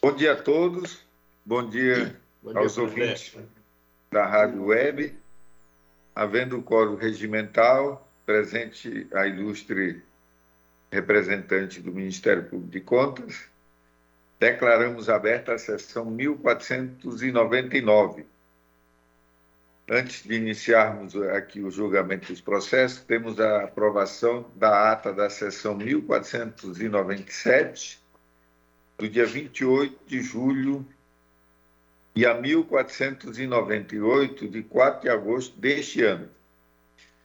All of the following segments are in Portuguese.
Bom dia a todos, bom dia, bom dia aos ouvintes da Rádio Web. Havendo o código regimental, presente a ilustre representante do Ministério Público de Contas, declaramos aberta a sessão 1499. Antes de iniciarmos aqui o julgamento dos processos, temos a aprovação da ata da sessão 1497 do dia 28 de julho e a 1498 de 4 de agosto deste ano.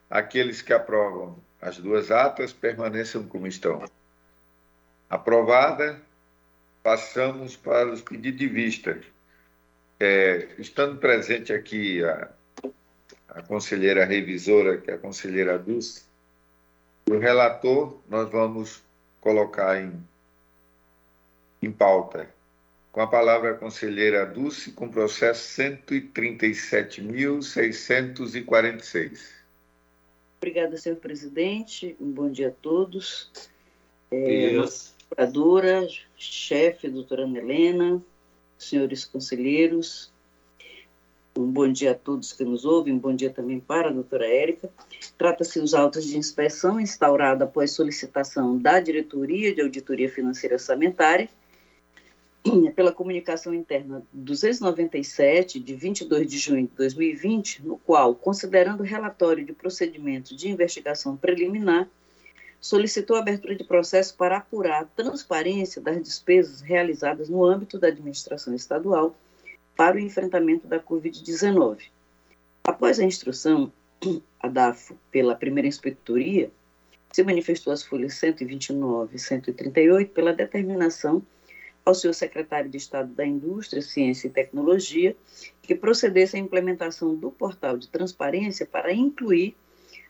Aqueles que aprovam as duas atas permaneçam como estão. Aprovada, passamos para os pedidos de vista. É, estando presente aqui a, a conselheira revisora, que é a conselheira Dulce, o relator, nós vamos colocar em em pauta. Com a palavra a conselheira Dulce, com processo 137.646. Obrigada, senhor presidente. Um bom dia a todos. É, procuradora, chefe, doutora Ana Helena, senhores conselheiros, um bom dia a todos que nos ouvem, um bom dia também para a doutora Érica. Trata-se dos autos de inspeção instaurada após solicitação da Diretoria de Auditoria Financeira Orçamentária pela comunicação interna 297, de 22 de junho de 2020, no qual, considerando o relatório de procedimento de investigação preliminar, solicitou a abertura de processo para apurar a transparência das despesas realizadas no âmbito da administração estadual para o enfrentamento da Covid-19. Após a instrução, a DAFO, pela primeira inspetoria, se manifestou as folhas 129 e 138 pela determinação ao senhor secretário de Estado da Indústria, Ciência e Tecnologia que procedesse à implementação do portal de transparência para incluir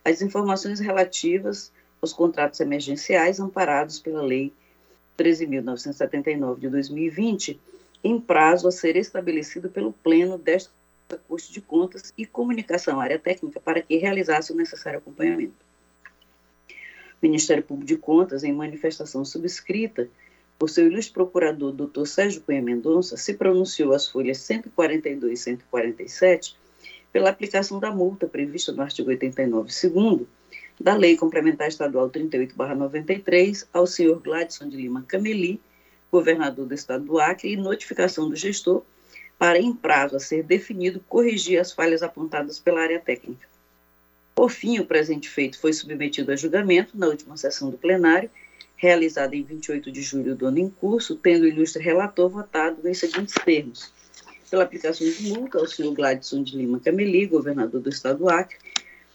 as informações relativas aos contratos emergenciais amparados pela Lei 13.979 de 2020, em prazo a ser estabelecido pelo Pleno desta Corte de Contas e Comunicação Área Técnica para que realizasse o necessário acompanhamento. O Ministério Público de Contas, em manifestação subscrita, o seu ilustre procurador, Dr. Sérgio Cunha Mendonça, se pronunciou às folhas 142 e 147 pela aplicação da multa prevista no artigo 89, segundo, da Lei Complementar Estadual 38/93 ao senhor Gladson de Lima Cameli, governador do estado do Acre, e notificação do gestor para, em prazo a ser definido, corrigir as falhas apontadas pela área técnica. Por fim, o presente feito foi submetido a julgamento na última sessão do plenário realizada em 28 de julho do ano em curso, tendo o ilustre relator votado nos seguintes termos. Pela aplicação de multa ao senhor Gladson de Lima Cameli, governador do estado do Acre,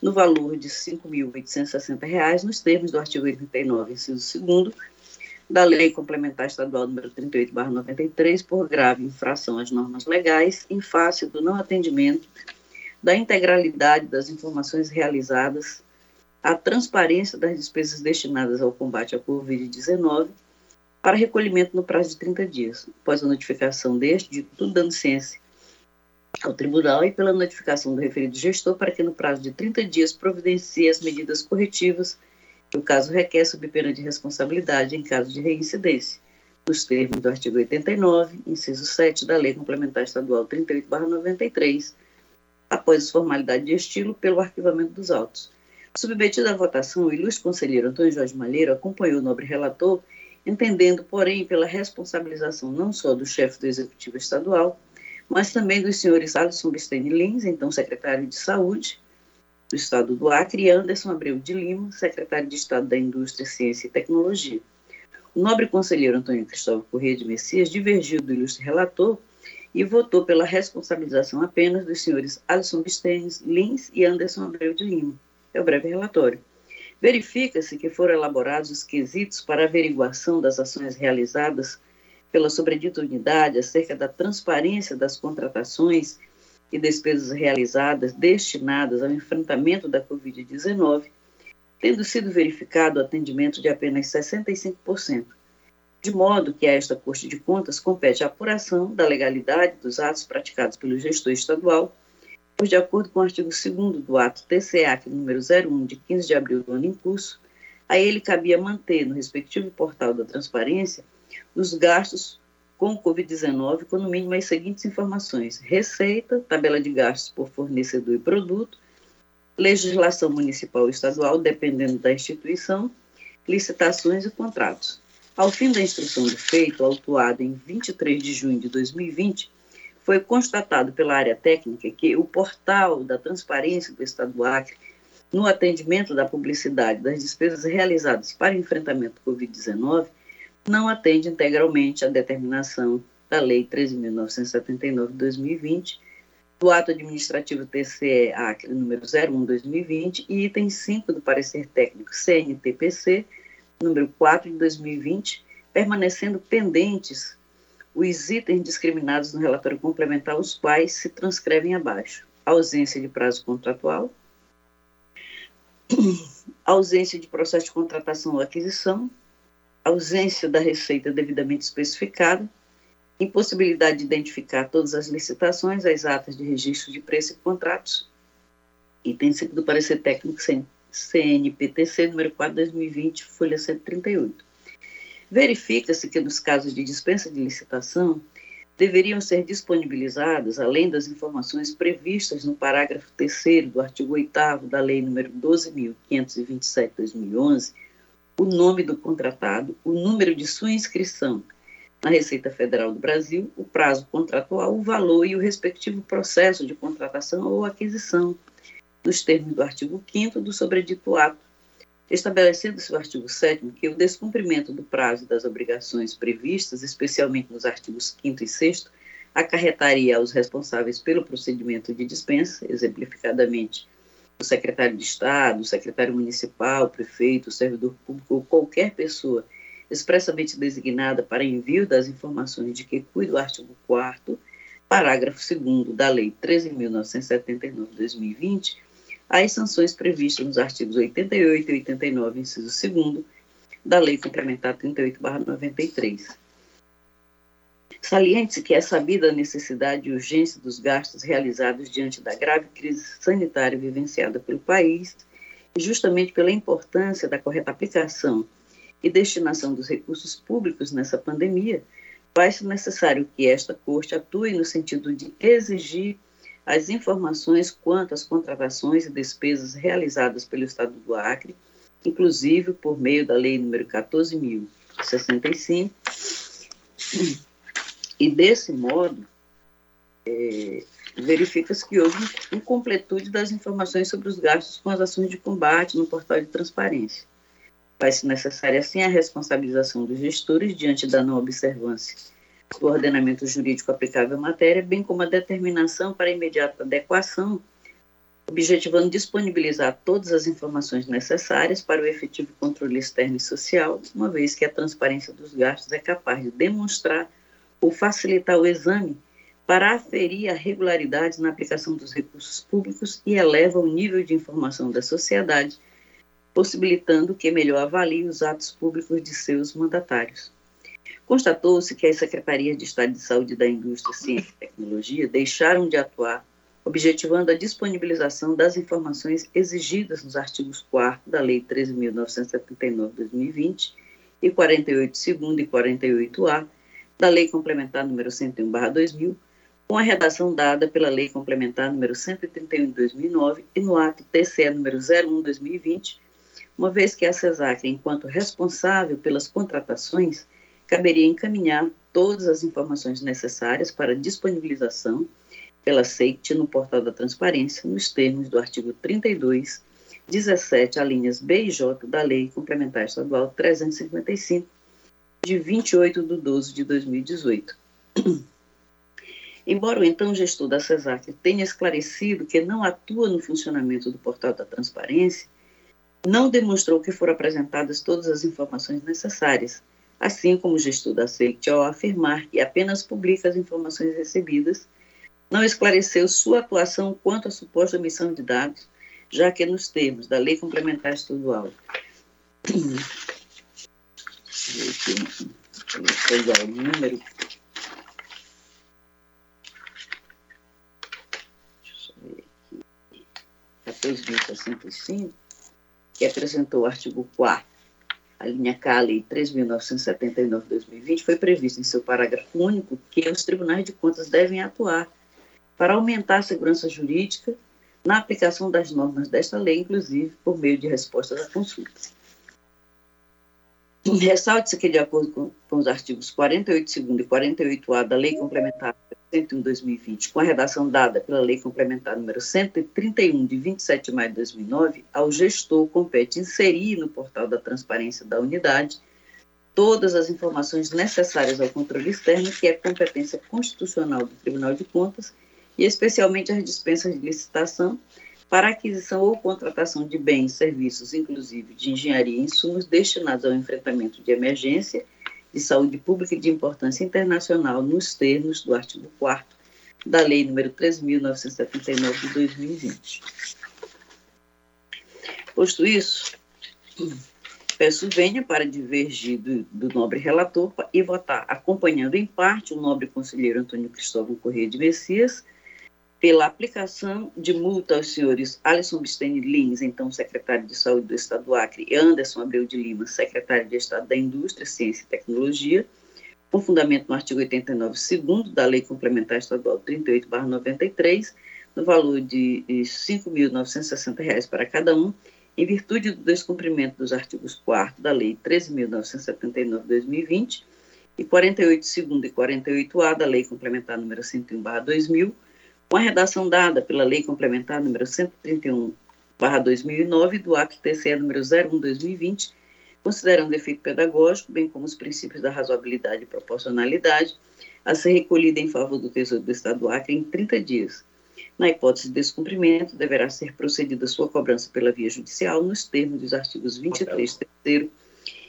no valor de R$ 5.860, nos termos do artigo 89, inciso 2 da Lei Complementar Estadual número 38/93 por grave infração às normas legais em face do não atendimento da integralidade das informações realizadas a transparência das despesas destinadas ao combate à Covid-19 para recolhimento no prazo de 30 dias, após a notificação deste, de tudo dando ciência ao tribunal e pela notificação do referido gestor para que no prazo de 30 dias providencie as medidas corretivas que o caso requer sob pena de responsabilidade em caso de reincidência, nos termos do artigo 89, inciso 7 da Lei Complementar Estadual 38/93, após as formalidades de estilo pelo arquivamento dos autos Submetido à votação, o ilustre conselheiro Antônio Jorge Malheiro acompanhou o nobre relator, entendendo, porém, pela responsabilização não só do chefe do Executivo Estadual, mas também dos senhores Alisson Bistene Lins, então secretário de Saúde do Estado do Acre, e Anderson Abreu de Lima, secretário de Estado da Indústria, Ciência e Tecnologia. O nobre conselheiro Antônio Cristóvão Corrêa de Messias divergiu do ilustre relator e votou pela responsabilização apenas dos senhores Alisson Bistene Lins e Anderson Abreu de Lima é o breve relatório. Verifica-se que foram elaborados os quesitos para averiguação das ações realizadas pela sobredita unidade acerca da transparência das contratações e despesas realizadas destinadas ao enfrentamento da Covid-19, tendo sido verificado o atendimento de apenas 65%, de modo que a esta Corte de Contas compete a apuração da legalidade dos atos praticados pelo gestor estadual de acordo com o artigo 2 do ato TCA, número 01, de 15 de abril do ano em curso, a ele cabia manter no respectivo portal da transparência os gastos com o Covid-19 com no mínimo as seguintes informações: receita, tabela de gastos por fornecedor e produto, legislação municipal e estadual, dependendo da instituição, licitações e contratos. Ao fim da instrução do feito, autuado em 23 de junho de 2020, foi constatado pela área técnica que o portal da transparência do Estado do Acre, no atendimento da publicidade das despesas realizadas para enfrentamento do Covid-19, não atende integralmente à determinação da Lei 13.979 de 2020, do Ato Administrativo TCE Acre número 01-2020 e item 5 do parecer técnico CNTPC número 4 de 2020, permanecendo pendentes os itens discriminados no relatório complementar, os quais se transcrevem abaixo: ausência de prazo contratual, ausência de processo de contratação ou aquisição, ausência da receita devidamente especificada, impossibilidade de identificar todas as licitações, as atas de registro de preço e contratos, item 5 do parecer técnico CNPTC número 4 2020, folha 138. Verifica-se que nos casos de dispensa de licitação, deveriam ser disponibilizadas, além das informações previstas no parágrafo 3 do artigo 8 da Lei nº 12.527/2011, o nome do contratado, o número de sua inscrição na Receita Federal do Brasil, o prazo contratual, o valor e o respectivo processo de contratação ou aquisição, nos termos do artigo 5 do sobredito ato, estabelecendo-se o artigo 7 que o descumprimento do prazo das obrigações previstas, especialmente nos artigos 5 e 6 acarretaria aos responsáveis pelo procedimento de dispensa, exemplificadamente o secretário de Estado, o secretário municipal, o prefeito, o servidor público ou qualquer pessoa expressamente designada para envio das informações de que cuida o artigo 4 parágrafo 2 da Lei 13.979-2020, as sanções previstas nos artigos 88 e 89, inciso 2 da Lei Complementar 38/93. Saliente-se que é sabida a necessidade e urgência dos gastos realizados diante da grave crise sanitária vivenciada pelo país, e justamente pela importância da correta aplicação e destinação dos recursos públicos nessa pandemia, faz-se necessário que esta Corte atue no sentido de exigir as informações quanto às contratações e despesas realizadas pelo Estado do Acre, inclusive por meio da Lei nº 14.065, e desse modo é, verifica-se que houve incompletude das informações sobre os gastos com as ações de combate no portal de transparência. Faz-se necessária, assim, a responsabilização dos gestores diante da não observância do ordenamento jurídico aplicável à matéria, bem como a determinação para imediata adequação, objetivando disponibilizar todas as informações necessárias para o efetivo controle externo e social, uma vez que a transparência dos gastos é capaz de demonstrar ou facilitar o exame para aferir a regularidade na aplicação dos recursos públicos e eleva o nível de informação da sociedade, possibilitando que melhor avalie os atos públicos de seus mandatários. Constatou-se que as secretarias de Estado de Saúde da Indústria, Ciência e Tecnologia deixaram de atuar, objetivando a disponibilização das informações exigidas nos artigos 4 da Lei 13.979-2020 e 48 segundo e 48A da Lei Complementar número 101/2000, com a redação dada pela Lei Complementar número 131 de 2009 e no ato TCE número 01/2020, uma vez que a CESAC, enquanto responsável pelas contratações, caberia encaminhar todas as informações necessárias para disponibilização pela SEIT no portal da transparência, nos termos do artigo 32, 17, alíneas B e J da Lei Complementar Estadual 355, de 28 de 12 de 2018. Embora o então gestor da CESAC tenha esclarecido que não atua no funcionamento do portal da transparência, não demonstrou que foram apresentadas todas as informações necessárias assim como o gestor da SEIT, ao afirmar que apenas publica as informações recebidas, não esclareceu sua atuação quanto à suposta omissão de dados, já que nos termos da Lei Complementar Estadual o número deixa eu ver aqui 14.65 que apresentou o artigo 4 a linha K, Lei 3.979-2020, foi previsto em seu parágrafo único que os tribunais de contas devem atuar para aumentar a segurança jurídica na aplicação das normas desta lei, inclusive por meio de respostas à consulta. Ressalte-se que, de acordo com, com os artigos 48, 2 e 48A da Lei Complementar 101-2020, com a redação dada pela Lei Complementar número 131, de 27 de maio de 2009, ao gestor compete inserir no portal da transparência da unidade todas as informações necessárias ao controle externo, que é competência constitucional do Tribunal de Contas, e especialmente as dispensas de licitação para aquisição ou contratação de bens, serviços, inclusive de engenharia e insumos destinados ao enfrentamento de emergência de saúde pública de importância internacional nos termos do artigo 4 da Lei nº 3.979 de 2020. Posto isso, peço venha para divergir do, do, nobre relator e votar, acompanhando em parte o nobre conselheiro Antônio Cristóvão Corrêa de Messias, pela aplicação de multa aos senhores Alisson Bistene Lins, então secretário de Saúde do Estado do Acre, e Anderson Abreu de Lima, secretário de Estado da Indústria, Ciência e Tecnologia, com fundamento no artigo 89, segundo da Lei Complementar Estadual 38/93, no valor de R$ 5.960 para cada um, em virtude do descumprimento dos artigos 4 da Lei 13.979/2020 e 48 segundo e 48A da Lei Complementar número 101/2000 com a redação dada pela Lei Complementar número 131, 2009 do Ato TCE número 01/2020, considerando efeito pedagógico, bem como os princípios da razoabilidade e proporcionalidade, a ser recolhida em favor do Tesouro do Estado do Acre em 30 dias. Na hipótese de descumprimento, deverá ser procedida sua cobrança pela via judicial nos termos dos artigos 23, terceiro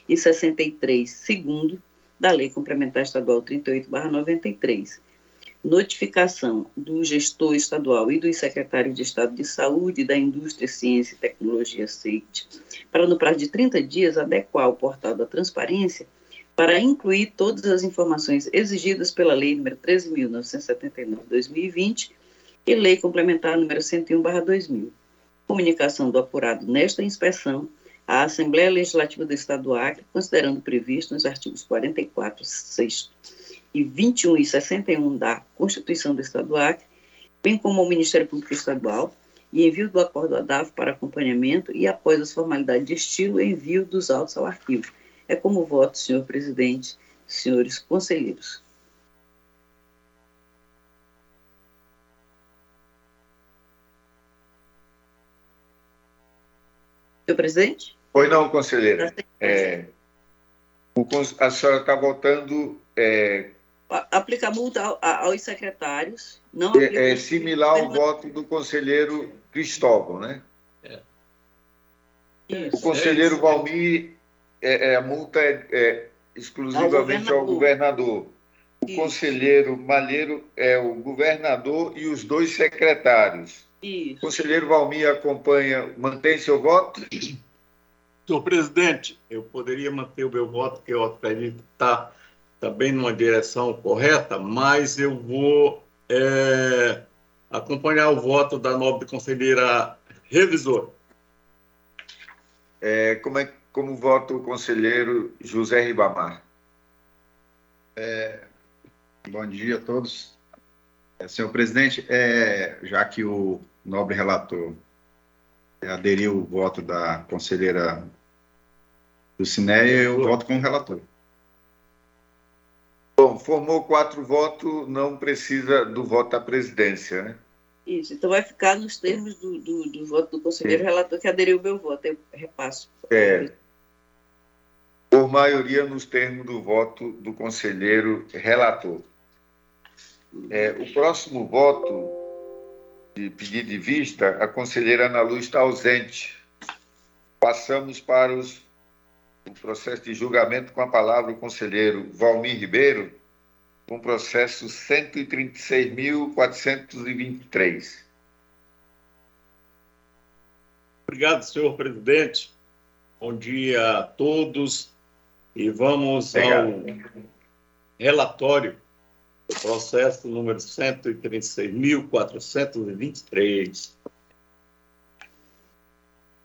e 63, segundo da Lei Complementar Estadual 38/93 notificação do gestor estadual e do secretário de Estado de Saúde, da Indústria, Ciência e Tecnologia, SEIT, para, no prazo de 30 dias, adequar o portal da transparência para incluir todas as informações exigidas pela Lei nº 13.979-2020 e Lei Complementar número 101-2000. Comunicação do apurado nesta inspeção à Assembleia Legislativa do Estado do Acre, considerando previsto nos artigos 44, 6 e 21 e 61 da Constituição do Estado do Acre, bem como ao Ministério Público Estadual, e envio do acordo ADAV para acompanhamento e, após as formalidades de estilo, envio dos autos ao arquivo. É como voto, senhor presidente, senhores conselheiros. Senhor presidente? Pois não, conselheira. É, o, a senhora está votando é, aplica multa aos secretários. Não é, é similar ao voto do conselheiro Cristóvão, né? É. o conselheiro é Valmir, é, é, a multa é, é exclusivamente ao governador. Ao governador. O isso. conselheiro Malheiro é o governador e os dois secretários. Isso. O conselheiro Valmir acompanha, mantém seu voto? Senhor presidente, eu poderia manter o meu voto, que eu acredito que está também numa direção correta, mas eu vou é, acompanhar o voto da nobre conselheira revisora. É, como, é, como vota o conselheiro José Ribamar? É, bom dia a todos. É, senhor presidente, é, já que o nobre relator aderiu o voto da conselheira do Cineia, eu voto com o relator. Bom, formou quatro votos, não precisa do voto da presidência, né? Isso, então vai ficar nos termos do, do, do voto do conselheiro Sim. relator que aderiu o meu voto, eu repasso. É, por maioria nos termos do voto do conselheiro relator. É, o próximo voto de pedido de vista, a conselheira Ana Lu está ausente. Passamos para os o processo de julgamento com a palavra o conselheiro Valmir Ribeiro, com o processo 136.423. Obrigado, senhor presidente. Bom dia a todos e vamos Obrigado. ao relatório do processo número 136.423.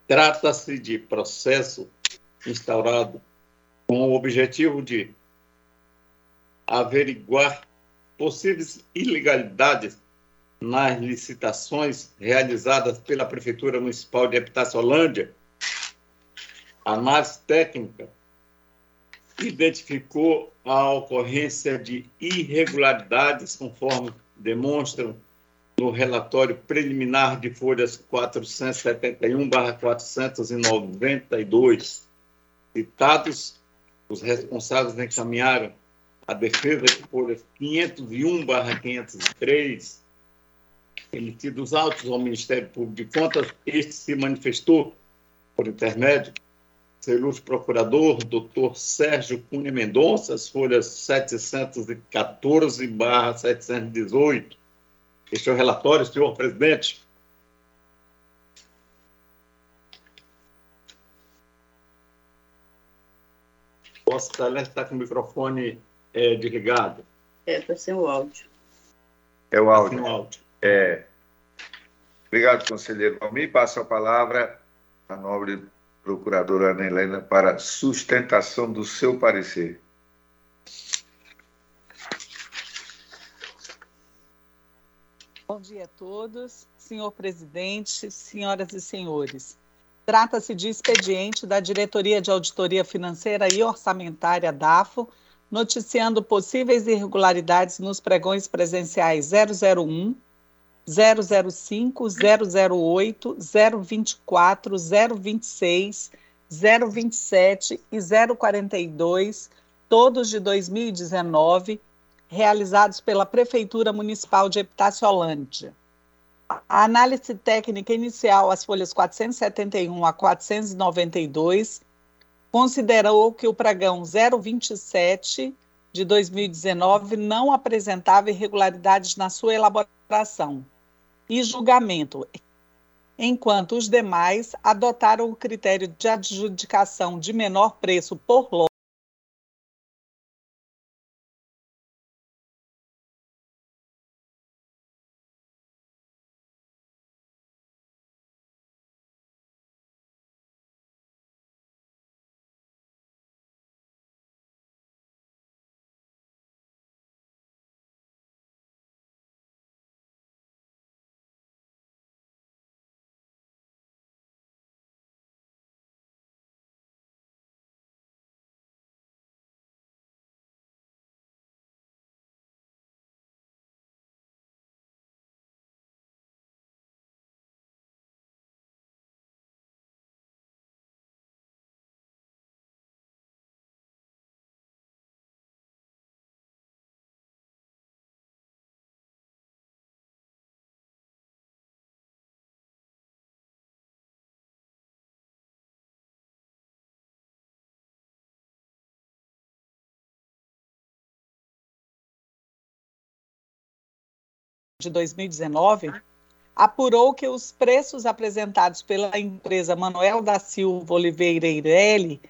Trata-se de processo instaurado com o objetivo de averiguar possíveis ilegalidades nas licitações realizadas pela Prefeitura Municipal de Epitácio-Holândia, a análise técnica identificou a ocorrência de irregularidades, conforme demonstram no relatório preliminar de folhas 471/492. Citados, os responsáveis encaminharam a defesa de folhas 501/503 emitidos autos ao Ministério Público de Contas, este se manifestou por intermédio seu ilustre procurador, doutor Sérgio Cunha Mendonça, as folhas 714-718. Este é o relatório, senhor presidente. Vossa Excelência está com o microfone é, desligado. É, para ser o áudio. É o áudio. É o áudio. É. Obrigado, conselheiro Almir. Passo a palavra à nobre procuradora Ana Helena para sustentação do seu parecer. Bom dia a todos, senhor presidente, senhoras e senhores. Trata-se de expediente da Diretoria de Auditoria Financeira e Orçamentária DAFO, noticiando possíveis irregularidades nos pregões presenciais 001, 005, 008, 024, 026, 027 e 042, todos de 2019, realizados pela Prefeitura Municipal de Epitácio-Holândia. A análise técnica inicial, as folhas 471 a 492, considerou que o pregão 027 de 2019 não apresentava irregularidades na sua elaboração e julgamento, enquanto os demais adotaram o critério de adjudicação de menor preço por lote de 2019 apurou que os preços apresentados pela empresa Manuel da Silva Oliveira Eireli,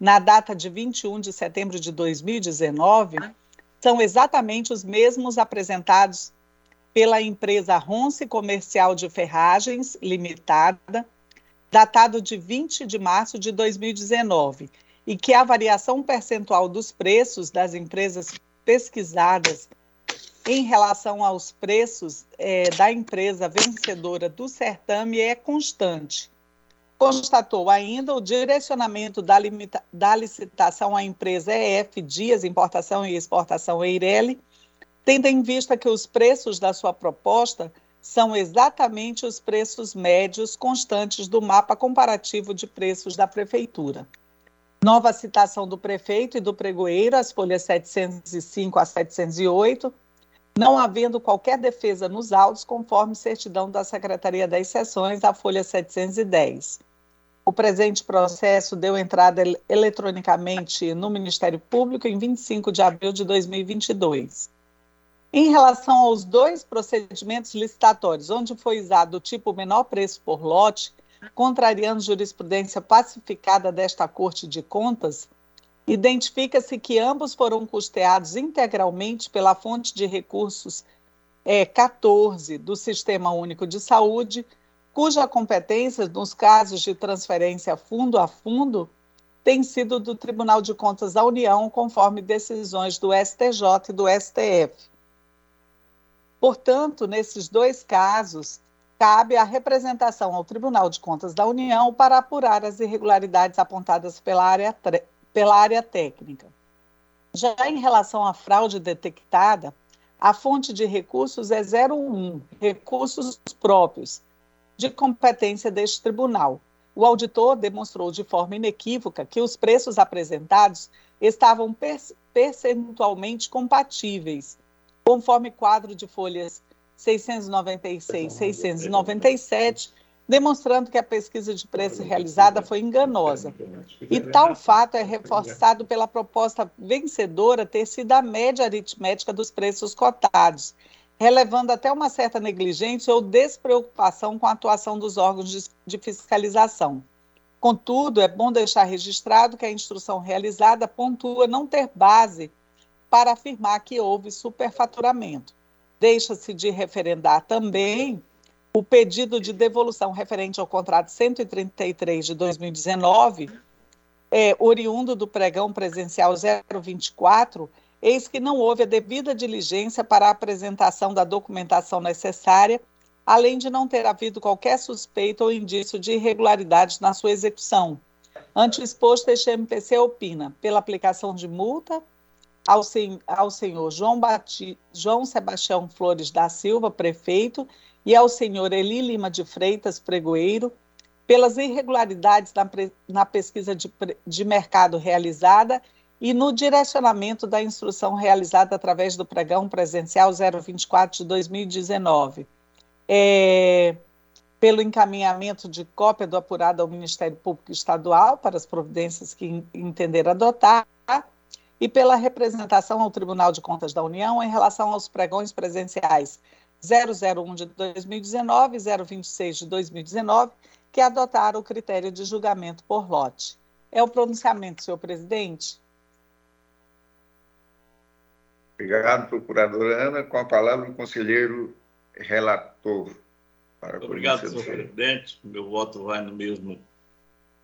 na data de 21 de setembro de 2019, são exatamente os mesmos apresentados pela empresa Ronce Comercial de Ferragens Limitada, datado de 20 de março de 2019, e que a variação percentual dos preços das empresas pesquisadas em relação aos preços é, da empresa vencedora do certame é constante. Constatou ainda o direcionamento da, limita, da licitação à empresa EF Dias Importação e Exportação Eireli, tendo em vista que os preços da sua proposta são exatamente os preços médios constantes do mapa comparativo de preços da Prefeitura. Nova citação do prefeito e do pregoeiro, as folhas 705 a 708, não havendo qualquer defesa nos autos, conforme certidão da Secretaria das Seções, a folha 710. O presente processo deu entrada eletronicamente no Ministério Público em 25 de abril de 2022. Em relação aos dois procedimentos licitatórios, onde foi usado o tipo menor preço por lote, contrariando jurisprudência pacificada desta Corte de Contas, Identifica-se que ambos foram custeados integralmente pela fonte de recursos é, 14 do Sistema Único de Saúde, cuja competência, nos casos de transferência fundo a fundo, tem sido do Tribunal de Contas da União, conforme decisões do STJ e do STF. Portanto, nesses dois casos, cabe a representação ao Tribunal de Contas da União para apurar as irregularidades apontadas pela área, pela área técnica. Já em relação à fraude detectada, a fonte de recursos é 01, recursos próprios, de competência deste tribunal. O auditor demonstrou de forma inequívoca que os preços apresentados estavam percentualmente compatíveis, conforme quadro de folhas 696 697, demonstrando que a pesquisa de preço realizada foi enganosa. E tal fato é reforçado pela proposta vencedora ter sido a média aritmética dos preços cotados, relevando até uma certa negligência ou despreocupação com a atuação dos órgãos de, de fiscalização. Contudo, é bom deixar registrado que a instrução realizada pontua não ter base para afirmar que houve superfaturamento. Deixa-se de referendar também o pedido de devolução referente ao contrato 133 de 2019, é, oriundo do pregão presencial 024, eis que não houve a devida diligência para a apresentação da documentação necessária, além de não ter havido qualquer suspeita ou indício de irregularidade na sua execução. Ante o exposto, este MPC opina pela aplicação de multa ao, sen ao senhor João, Bati João Sebastião Flores da Silva, prefeito, e ao senhor Eli Lima de Freitas, pregoeiro, pelas irregularidades na, na pesquisa de, de mercado realizada e no direcionamento da instrução realizada através do pregão presencial 024 de 2019. É, pelo encaminhamento de cópia do apurado ao Ministério Público Estadual para as providências que entender adotar e pela representação ao Tribunal de Contas da União em relação aos pregões presenciais 001 de 2019 e 026 de 2019, que adotaram o critério de julgamento por lote. É o pronunciamento, senhor presidente. Obrigado, procuradora Ana. Com a palavra, o conselheiro relator. Obrigado, senhor presidente. Meu voto vai no mesmo,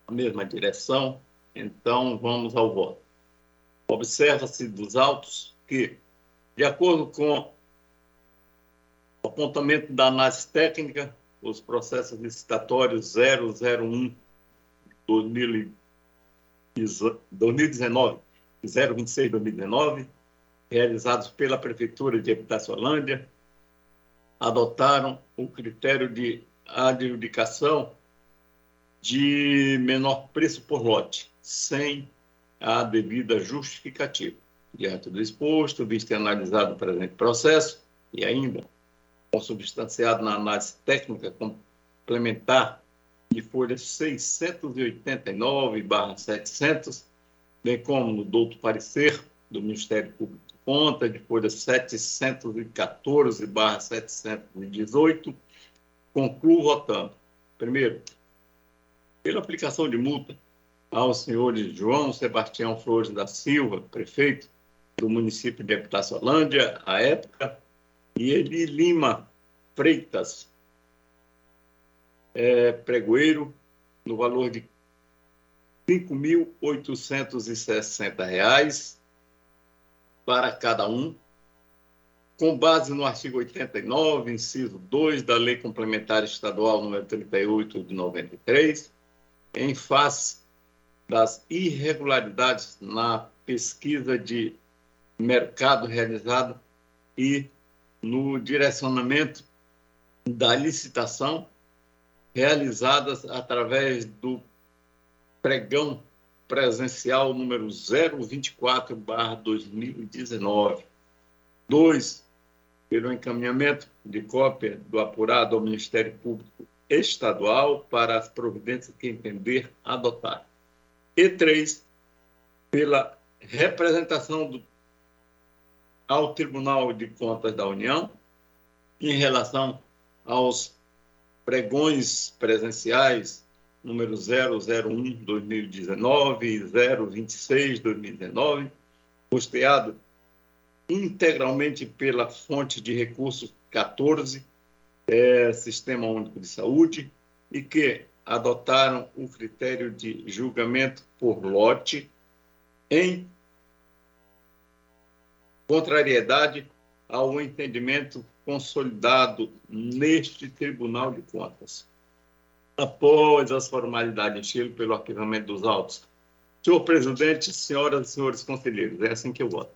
na mesma direção. Então, vamos ao voto. Observa-se dos autos que, de acordo com apontamento da análise técnica, os processos licitatórios 001 2019 e 026 2019, realizados pela Prefeitura de Epitaciolândia, adotaram o critério de adjudicação de menor preço por lote, sem a devida justificativa. Diante do exposto, visto e analisado o presente processo e ainda consubstanciado na análise técnica complementar de folha 689/700, bem como no douto parecer do Ministério Público de Contas de folha 714/718, concluo votando. Primeiro, pela aplicação de multa ao senhor João Sebastião Flores da Silva, prefeito do município de Epitaciolândia, à época, e Eli Lima Freitas, é, pregoeiro, no valor de R$ 5.860 para cada um, com base no artigo 89, inciso 2 da Lei Complementar Estadual número 38 de 93, em face das irregularidades na pesquisa de mercado realizada e no direcionamento da licitação realizadas através do pregão presencial número 024/2019. Dois, pelo encaminhamento de cópia do apurado ao Ministério Público Estadual para as providências que entender adotar e três, pela representação do, ao Tribunal de Contas da União em relação aos pregões presenciais número 001 2019 e 026 2019, custeado integralmente pela fonte de recursos 14, é, Sistema Único de Saúde, e que adotaram o critério de julgamento por lote em contrariedade ao entendimento consolidado neste Tribunal de Contas. Após as formalidades em Chile pelo arquivamento dos autos. Senhor presidente, senhoras e senhores conselheiros, é assim que eu voto.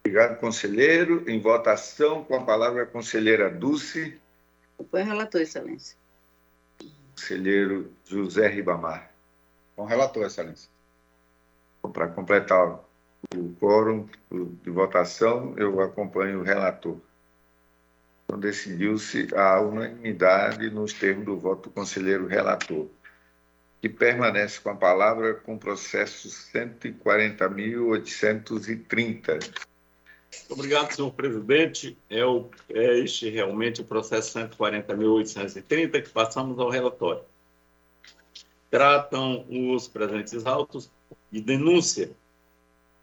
Obrigado, conselheiro. Em votação, com a palavra a conselheira Dulce. Acompanho o relator, excelência. Conselheiro José Ribamar. Com o relator, excelência. Para completar o quórum de votação, eu acompanho o relator. Então, decidiu-se a unanimidade nos termos do voto do conselheiro relator, que permanece com a palavra com o processo 140.830. Obrigado, senhor presidente. É, o, é este realmente o processo 140.830 que passamos ao relatório. Tratam os presentes autos de denúncia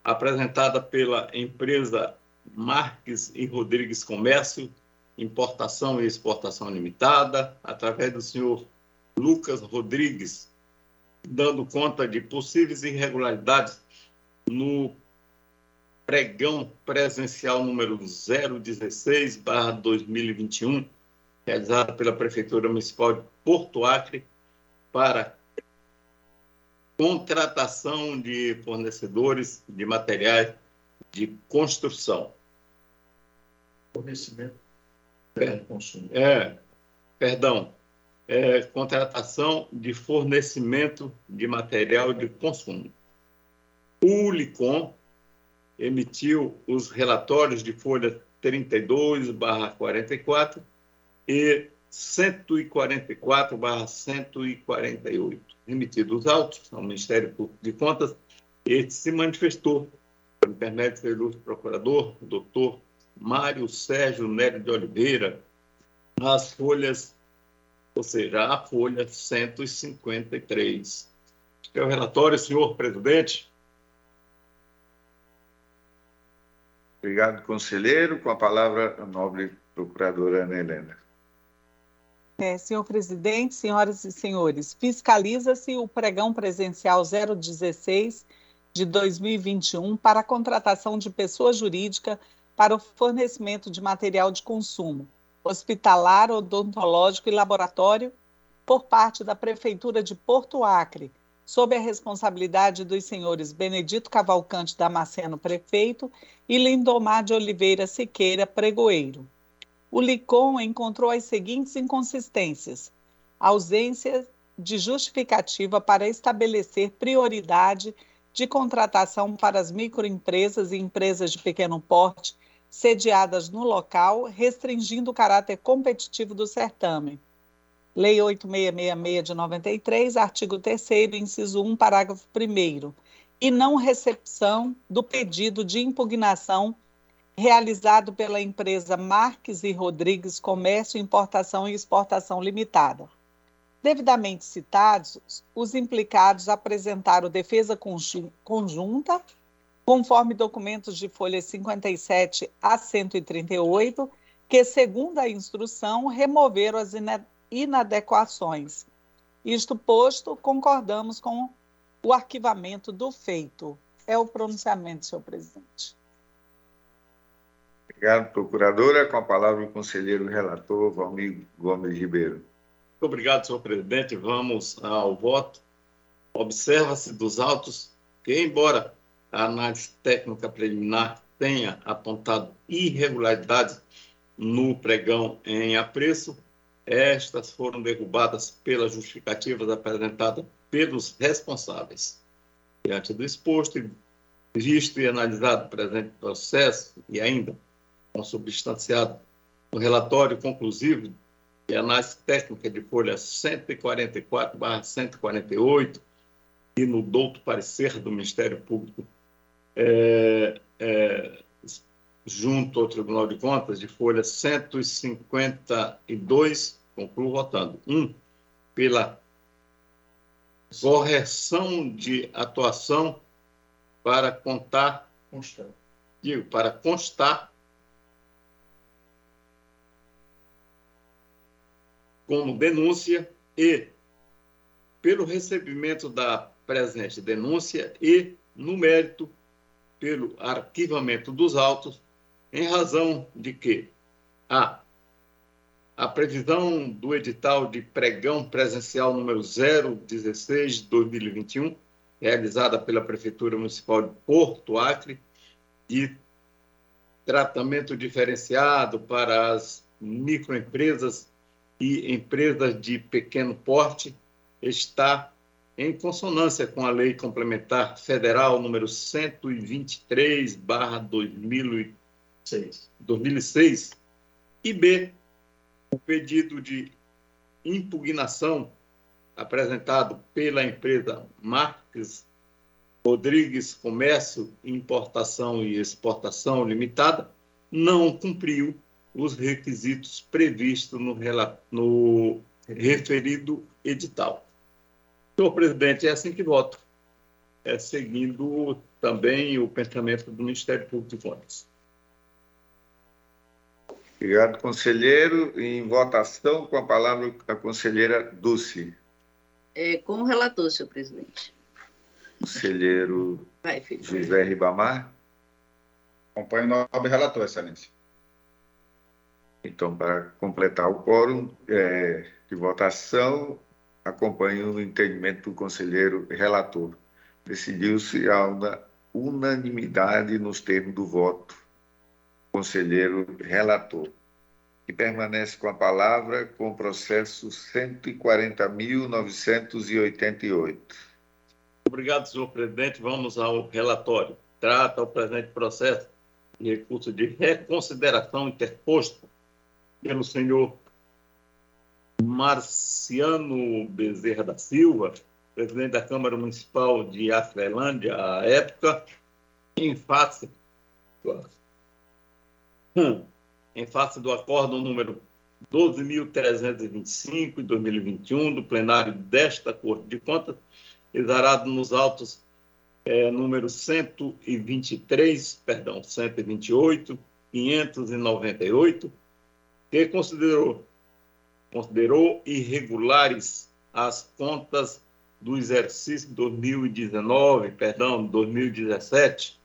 apresentada pela empresa Marques e Rodrigues Comércio, Importação e Exportação Limitada, através do senhor Lucas Rodrigues, dando conta de possíveis irregularidades no pregão presencial número 016/2021, realizado pela Prefeitura Municipal de Porto Acre para contratação de fornecedores de materiais de construção. Fornecimento é, consumo. É, perdão, é, contratação de fornecimento de material de consumo. O LICOM emitiu os relatórios de folha 32/44 e 144/148, emitidos autos ao Ministério Público de Contas. Este se manifestou, por intermédio do procurador, o doutor Mário Sérgio Nery de Oliveira, nas folhas, ou seja, a folha 153. É o relatório, senhor presidente. Obrigado, conselheiro. Com a palavra, a nobre procuradora Ana Helena. É, senhor presidente, senhoras e senhores, fiscaliza-se o pregão presencial 016 de 2021 para a contratação de pessoa jurídica para o fornecimento de material de consumo, hospitalar, odontológico e laboratório por parte da Prefeitura de Porto Acre, sob a responsabilidade dos senhores Benedito Cavalcante Damasceno, prefeito, e Lindomar de Oliveira Siqueira, pregoeiro. O LICOM encontrou as seguintes inconsistências: ausência de justificativa para estabelecer prioridade de contratação para as microempresas e empresas de pequeno porte sediadas no local, restringindo o caráter competitivo do certame. Lei 8666 de 93, artigo 3 inciso 1, parágrafo 1 e não recepção do pedido de impugnação realizado pela empresa Marques e Rodrigues Comércio, Importação e Exportação Limitada. Devidamente citados, os implicados apresentaram defesa conjunta, conforme documentos de folhas 57 a 138, que, segundo a instrução, removeram as inadequações. Isto posto, concordamos com o arquivamento do feito. É o pronunciamento, senhor presidente. Obrigado, procuradora. Com a palavra o conselheiro relator, Valmir Gomes Ribeiro. Muito obrigado, senhor presidente. Vamos ao voto. Observa-se dos autos que, embora a análise técnica preliminar tenha apontado irregularidades no pregão em apreço, estas foram derrubadas pelas justificativas apresentadas pelos responsáveis. Diante do exposto, visto e analisado o presente processo e ainda consubstanciado no relatório conclusivo de análise técnica de folha 144/148 e no douto parecer do Ministério Público é, é, junto ao Tribunal de Contas de folha 152 concluo votando. Um, pela correção de atuação para contar, constar. digo, para constar como denúncia e pelo recebimento da presente denúncia e, no mérito, pelo arquivamento dos autos, em razão de que a a previsão do edital de pregão presencial número 016 de 2021, realizada pela Prefeitura Municipal de Porto Acre, de tratamento diferenciado para as microempresas e empresas de pequeno porte, está em consonância com a Lei Complementar Federal número 123/2006, 2006 e B, o pedido de impugnação apresentado pela empresa Marques Rodrigues Comércio, Importação e Exportação Limitada não cumpriu os requisitos previstos no, no referido edital. Senhor presidente, é assim que voto. É seguindo também o pensamento do Ministério Público de Contas. Obrigado, conselheiro. Em votação, com a palavra a conselheira Dulce. É, com o relator, senhor presidente. Conselheiro Vai, José Ribamar. Acompanho o nobre relator, excelência. Então, para completar o quórum é, de votação, acompanho o entendimento do conselheiro relator. Decidiu-se a unanimidade nos termos do voto conselheiro relator, que permanece com a palavra com o processo 140.988. Obrigado, senhor presidente. Vamos ao relatório. Trata o presente processo de recurso de reconsideração interposto pelo senhor Marciano Bezerra da Silva, presidente da Câmara Municipal de Afrelândia, à época, em face em face do acórdão número 12.325 de 2021 do plenário desta Corte de Contas, exarado nos autos é, número 123, perdão, 128, 598, que considerou, considerou irregulares as contas do exercício 2019, perdão, 2017,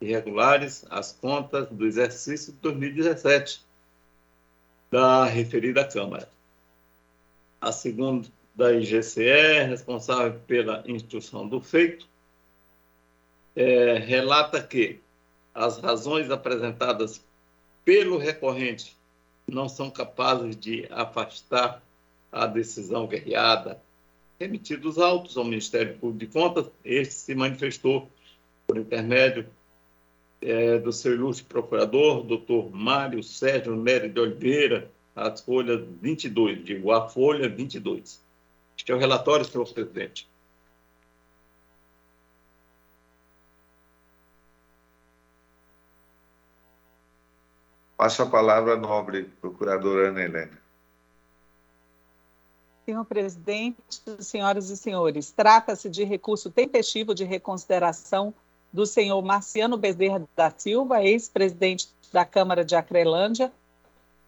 irregulares as contas do exercício de 2017 da referida Câmara. A segunda da IGCE, responsável pela instrução do feito, é, relata que as razões apresentadas pelo recorrente não são capazes de afastar a decisão guerreada. Remetidos autos ao Ministério Público de Contas, este se manifestou por intermédio é, do seu ilustre procurador, doutor Mário Sérgio Nery de Oliveira, a folha 22, digo, a folha 22. Este é o relatório, senhor presidente. Passo a palavra à nobre procuradora Ana Helena. Senhor presidente, senhoras e senhores, trata-se de recurso tempestivo de reconsideração do senhor Marciano Bezerra da Silva, ex-presidente da Câmara de Acrelândia,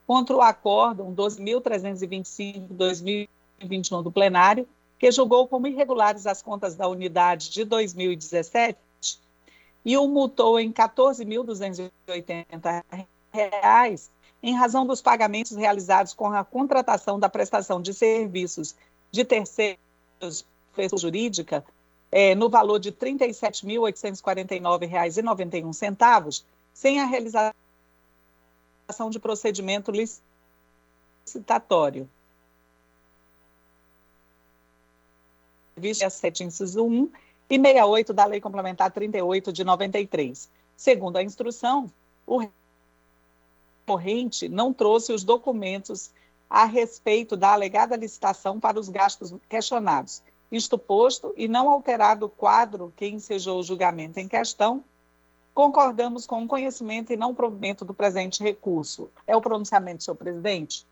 contra o acórdão 12.325-2021 do plenário, que julgou como irregulares as contas da unidade de 2017 e o multou em R$ 14.280 em razão dos pagamentos realizados com a contratação da prestação de serviços de terceiros pessoa jurídica é, no valor de R$ 37.849,91, sem a realização de procedimento licitatório. Vista 7, inciso 1 e 68 da Lei Complementar 38 de 93. Segundo a instrução, o recorrente não trouxe os documentos a respeito da alegada licitação para os gastos questionados isto posto e não alterado o quadro que ensejou o julgamento em questão, concordamos com o conhecimento e não provimento do presente recurso. É o pronunciamento, senhor presidente.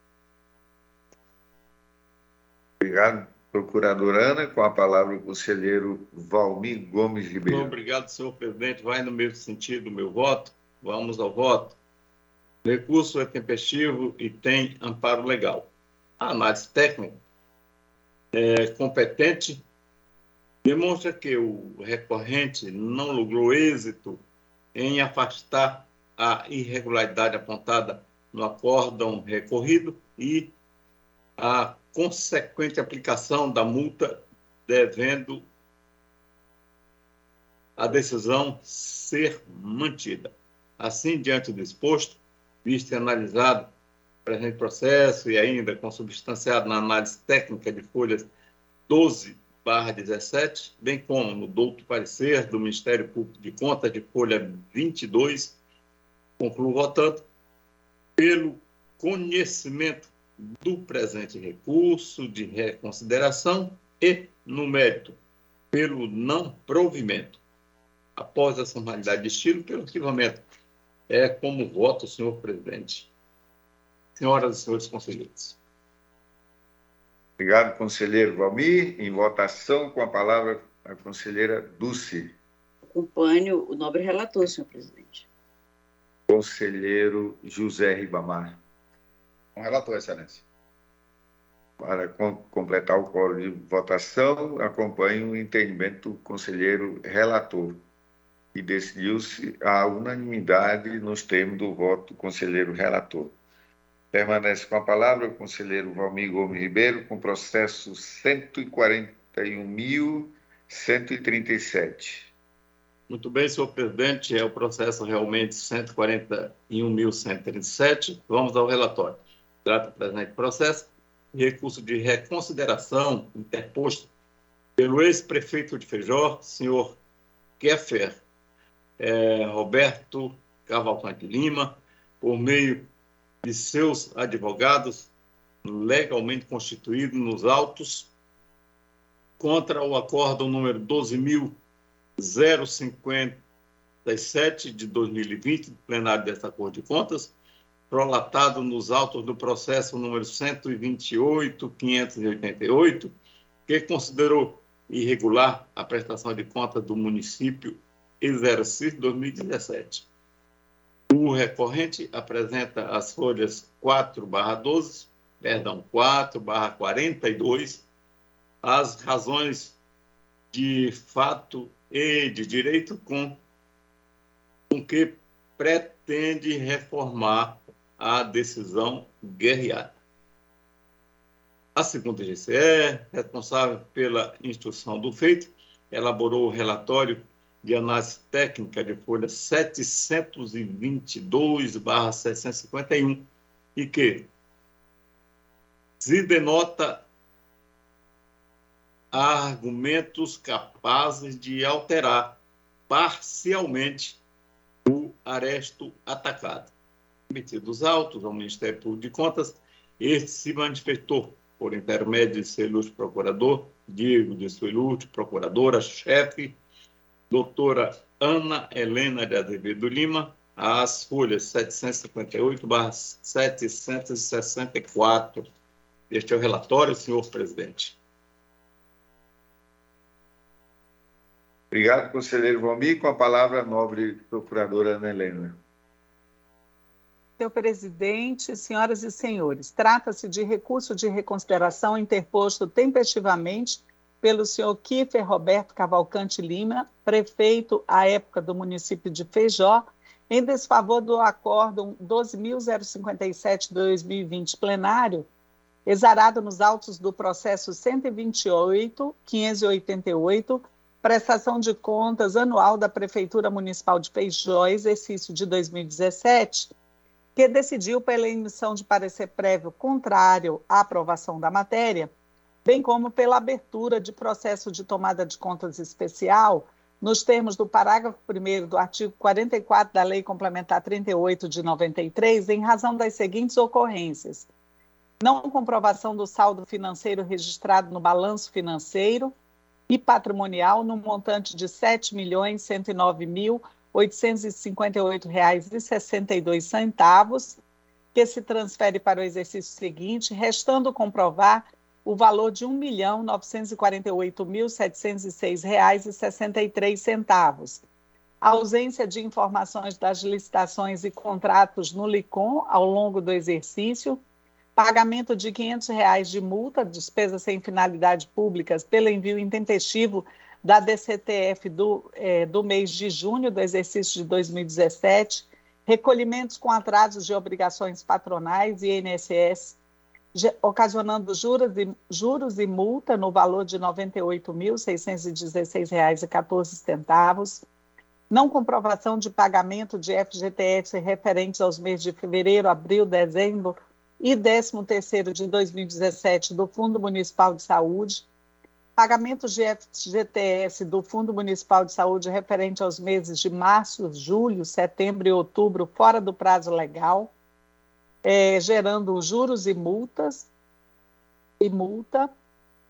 Obrigado, procuradora Ana. Com a palavra o conselheiro Valmir Gomes Ribeiro. obrigado, senhor presidente. Vai no mesmo sentido o meu voto. Vamos ao voto. Recurso é tempestivo e tem amparo legal. a análise técnica é, competente demonstra que o recorrente não logrou êxito em afastar a irregularidade apontada no acórdão recorrido e a consequente aplicação da multa devendo a decisão ser mantida. Assim, diante do exposto, visto e analisado o presente processo e ainda consubstanciado na análise técnica de folhas 12 barra 17, bem como no douto parecer do Ministério Público de Contas de folha 22, concluo, portanto, pelo conhecimento do presente recurso de reconsideração e, no mérito, pelo não provimento. Após a formalidade de estilo, pelo arquivamento. É como voto, senhor presidente. Senhoras e senhores conselheiros. Obrigado, conselheiro Valmir. Em votação, com a palavra a conselheira Dulce. Acompanho o nobre relator, senhor presidente. Conselheiro José Ribamar. Com relator, excelência. Para completar o coro de votação, acompanho o entendimento do conselheiro relator. E decidiu-se a unanimidade nos termos do voto do conselheiro relator. Permanece com a palavra o conselheiro Valmir Gomes Ribeiro, com processo 141.137. Muito bem, senhor presidente, é o processo realmente 141.137. Vamos ao relatório. Trata o presente processo recurso de reconsideração interposto pelo ex-prefeito de Feijó, senhor Keffer é, Roberto Cavalcante Lima, por meio de seus advogados legalmente constituídos nos autos contra o acórdão número 12.057 de 2020, do plenário desta Corte de Contas, prolatado nos autos do processo número 128.588, que considerou irregular a prestação de contas do município exercício 2017. O recorrente apresenta as folhas 4 barra 12, perdão, 4 barra 42, as razões de fato e de direito com, com que pretende reformar a decisão guerreada. A segunda GCE, responsável pela instrução do feito, elaborou o relatório de análise técnica de folha 722/651 e que se denota argumentos capazes de alterar parcialmente o aresto atacado. Emitidos autos ao Ministério Público de Contas, este se manifestou por intermédio de seu ilustre procurador, Diego de seu ilustre procuradora-chefe, doutora Ana Helena de Azevedo Lima, às folhas 758 764. Este é o relatório, senhor presidente. Obrigado, conselheiro Valmir. Com a palavra, a nobre procuradora Ana Helena. Senhor presidente, senhoras e senhores, trata-se de recurso de reconsideração interposto tempestivamente pelo senhor Kiefer Roberto Cavalcante Lima, prefeito à época do município de Feijó, em desfavor do acórdão 12.057-2020 plenário, exarado nos autos do processo 128.588, prestação de contas anual da Prefeitura Municipal de Feijó, exercício de 2017, que decidiu pela emissão de parecer prévio contrário à aprovação da matéria, bem como pela abertura de processo de tomada de contas especial, nos termos do parágrafo 1 do artigo 44 da Lei Complementar 38 de 93, em razão das seguintes ocorrências: não comprovação do saldo financeiro registrado no balanço financeiro e patrimonial no montante de R$ 7.109.858,62, que se transfere para o exercício seguinte, restando comprovar o valor de R$ 1.948.706,63. A ausência de informações das licitações e contratos no LICOM ao longo do exercício, pagamento de 500 reais de multa, despesas sem finalidade públicas, pelo envio intempestivo da DCTF do, é, do mês de junho do exercício de 2017, recolhimentos com atrasos de obrigações patronais e INSS, ocasionando juros e, juros e multa no valor de R$ 98.616,14, não comprovação de pagamento de FGTS referentes aos meses de fevereiro, abril, dezembro e 13º de 2017 do Fundo Municipal de Saúde, pagamentos de FGTS do Fundo Municipal de Saúde referente aos meses de março, julho, setembro e outubro fora do prazo legal, é, gerando juros e multas e multa,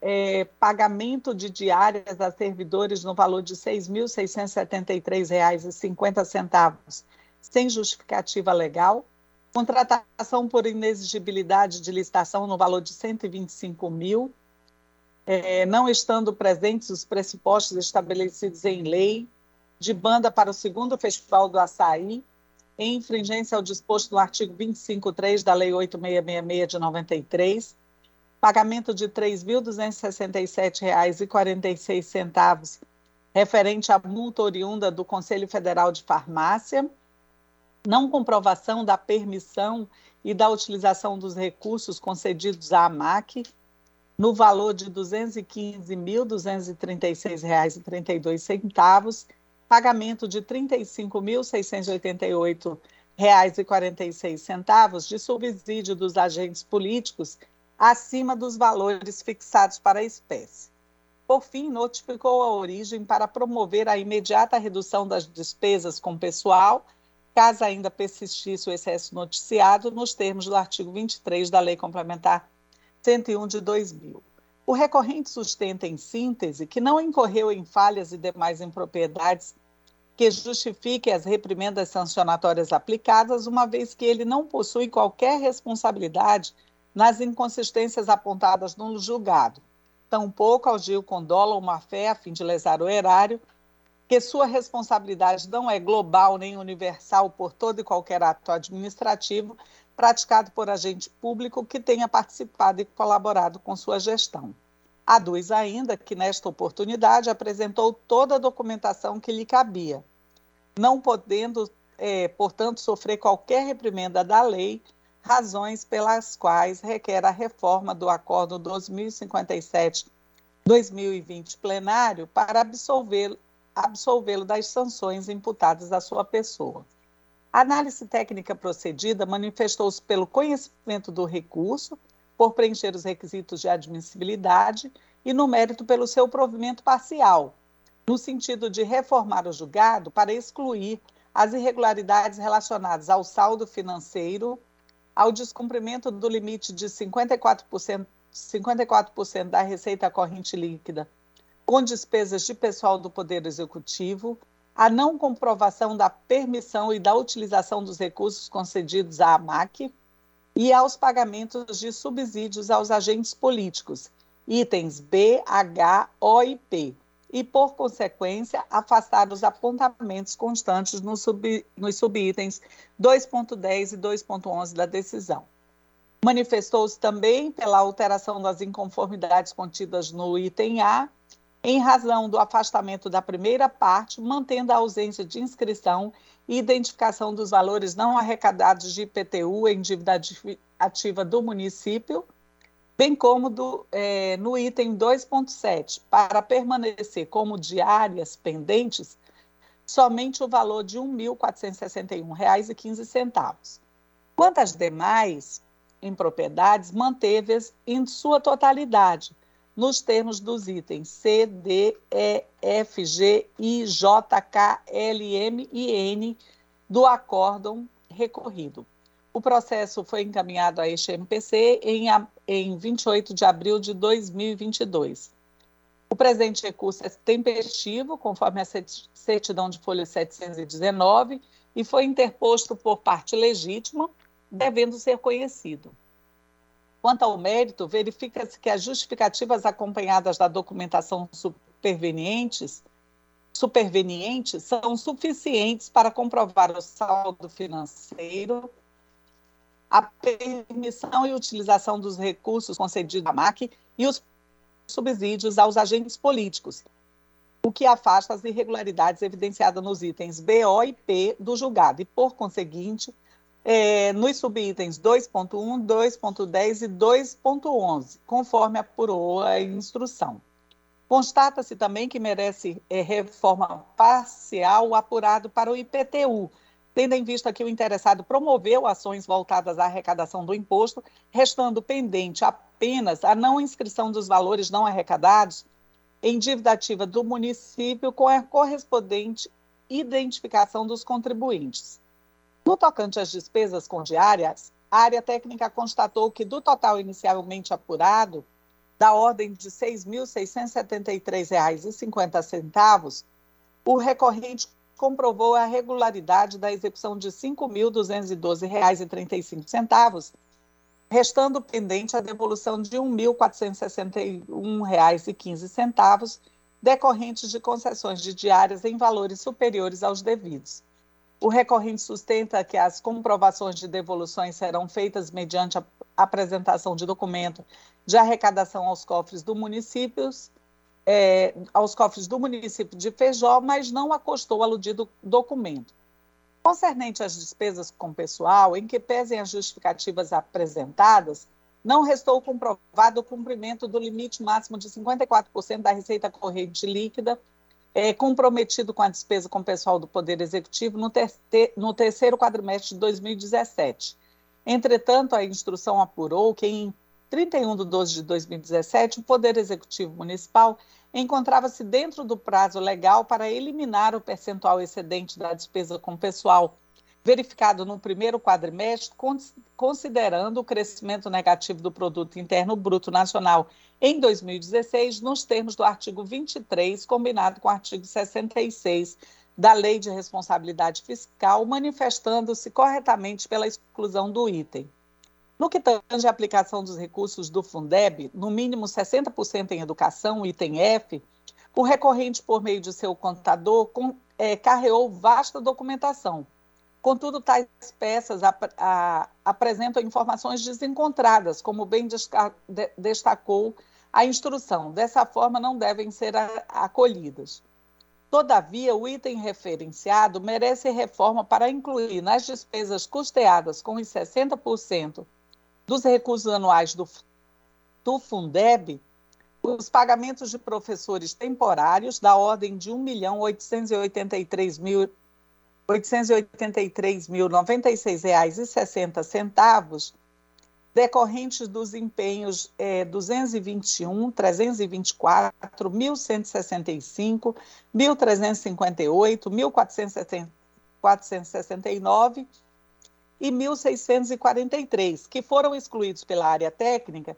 é, pagamento de diárias a servidores no valor de R$ 6.673,50 sem justificativa legal, contratação por inexigibilidade de licitação no valor de 125 mil, é, não estando presentes os pressupostos estabelecidos em lei, de banda para o segundo Festival do Açaí, em infringência ao disposto no artigo 25.3 da Lei 8666 de 93, pagamento de R$ 3.267,46 referente à multa oriunda do Conselho Federal de Farmácia, não comprovação da permissão e da utilização dos recursos concedidos à AMAC, no valor de R$ 215.236,32, pagamento de R$ 35.688,46 de subsídio dos agentes políticos acima dos valores fixados para a espécie. Por fim, notificou a origem para promover a imediata redução das despesas com pessoal, caso ainda persistisse o excesso noticiado, nos termos do artigo 23 da Lei Complementar 101 de 2000. O recorrente sustenta, em síntese, que não incorreu em falhas e demais impropriedades que justifiquem as reprimendas sancionatórias aplicadas, uma vez que ele não possui qualquer responsabilidade nas inconsistências apontadas no julgado. Tampouco agiu com dolo ou má-fé a fim de lesar o erário, que sua responsabilidade não é global nem universal por todo e qualquer ato administrativo, praticado por agente público que tenha participado e colaborado com sua gestão. Aduz ainda que, nesta oportunidade, apresentou toda a documentação que lhe cabia, não podendo, é, portanto, sofrer qualquer reprimenda da lei, razões pelas quais requer a reforma do Acordo 2057-2020 plenário para absolvê-lo absolvê das sanções imputadas à sua pessoa. A análise técnica procedida manifestou-se pelo conhecimento do recurso, por preencher os requisitos de admissibilidade e no mérito pelo seu provimento parcial, no sentido de reformar o julgado para excluir as irregularidades relacionadas ao saldo financeiro, ao descumprimento do limite de 54%, 54% da receita corrente líquida com despesas de pessoal do Poder Executivo, a não comprovação da permissão e da utilização dos recursos concedidos à AMAC e aos pagamentos de subsídios aos agentes políticos, itens B, H, O e P, e, por consequência, afastar os apontamentos constantes nos, sub, nos subitens 2.10 e 2.11 da decisão. Manifestou-se também pela alteração das inconformidades contidas no item A em razão do afastamento da primeira parte, mantendo a ausência de inscrição e identificação dos valores não arrecadados de IPTU em dívida ativa do município, bem como do, é, no item 2.7, para permanecer como diárias pendentes somente o valor de R$ 1.461,15. Quanto às demais impropriedades, manteve em sua totalidade, nos termos dos itens C, D, E, F, G, I, J, K, L, M e N do acórdão recorrido. O processo foi encaminhado à este MPC em, em 28 de abril de 2022. O presente recurso é tempestivo, conforme a certidão de folha 719, e foi interposto por parte legítima, devendo ser conhecido. Quanto ao mérito, verifica-se que as justificativas acompanhadas da documentação supervenientes, superveniente são suficientes para comprovar o saldo financeiro, a permissão e utilização dos recursos concedidos à MAC e os subsídios aos agentes políticos, o que afasta as irregularidades evidenciadas nos itens B, O e P do julgado, e, por conseguinte, é, nos subitens 2.1, 2.10 e 2.11, conforme apurou a instrução. Constata-se também que merece é, reforma parcial apurado para o IPTU, tendo em vista que o interessado promoveu ações voltadas à arrecadação do imposto, restando pendente apenas a não inscrição dos valores não arrecadados em dívida ativa do município com a correspondente identificação dos contribuintes. No tocante às despesas com diárias, a área técnica constatou que do total inicialmente apurado, da ordem de R$ 6.673,50, o recorrente comprovou a regularidade da execução de R$ 5.212,35, restando pendente a devolução de R$ 1.461,15, decorrentes de concessões de diárias em valores superiores aos devidos. O recorrente sustenta que as comprovações de devoluções serão feitas mediante a apresentação de documento de arrecadação aos cofres do municípios, é, aos cofres do município de Feijó, mas não acostou aludido documento. Concernente às despesas com pessoal, em que pesem as justificativas apresentadas, não restou comprovado o cumprimento do limite máximo de 54% da receita corrente líquida é, comprometido com a despesa com pessoal do Poder Executivo no, ter no terceiro quadrimestre de 2017. Entretanto, a instrução apurou que em 31 de 12 de 2017, o Poder Executivo Municipal encontrava-se dentro do prazo legal para eliminar o percentual excedente da despesa com pessoal verificado no primeiro quadrimestre, considerando o crescimento negativo do produto interno bruto nacional em 2016, nos termos do artigo 23, combinado com o artigo 66 da Lei de Responsabilidade Fiscal, manifestando-se corretamente pela exclusão do item. No que tange a aplicação dos recursos do Fundeb, no mínimo 60% em educação, item F, o recorrente, por meio de seu contador, com, é, carreou vasta documentação, Contudo, tais peças ap a, apresentam informações desencontradas, como bem de destacou a instrução. Dessa forma, não devem ser acolhidas. Todavia, o item referenciado merece reforma para incluir nas despesas custeadas com os 60% dos recursos anuais do, do Fundeb os pagamentos de professores temporários da ordem de R$ 1.883.000 R$ 883.096,60 decorrentes dos empenhos é, 221, 324, 1.165, 1.358, 1.469 e 1.643, que foram excluídos pela área técnica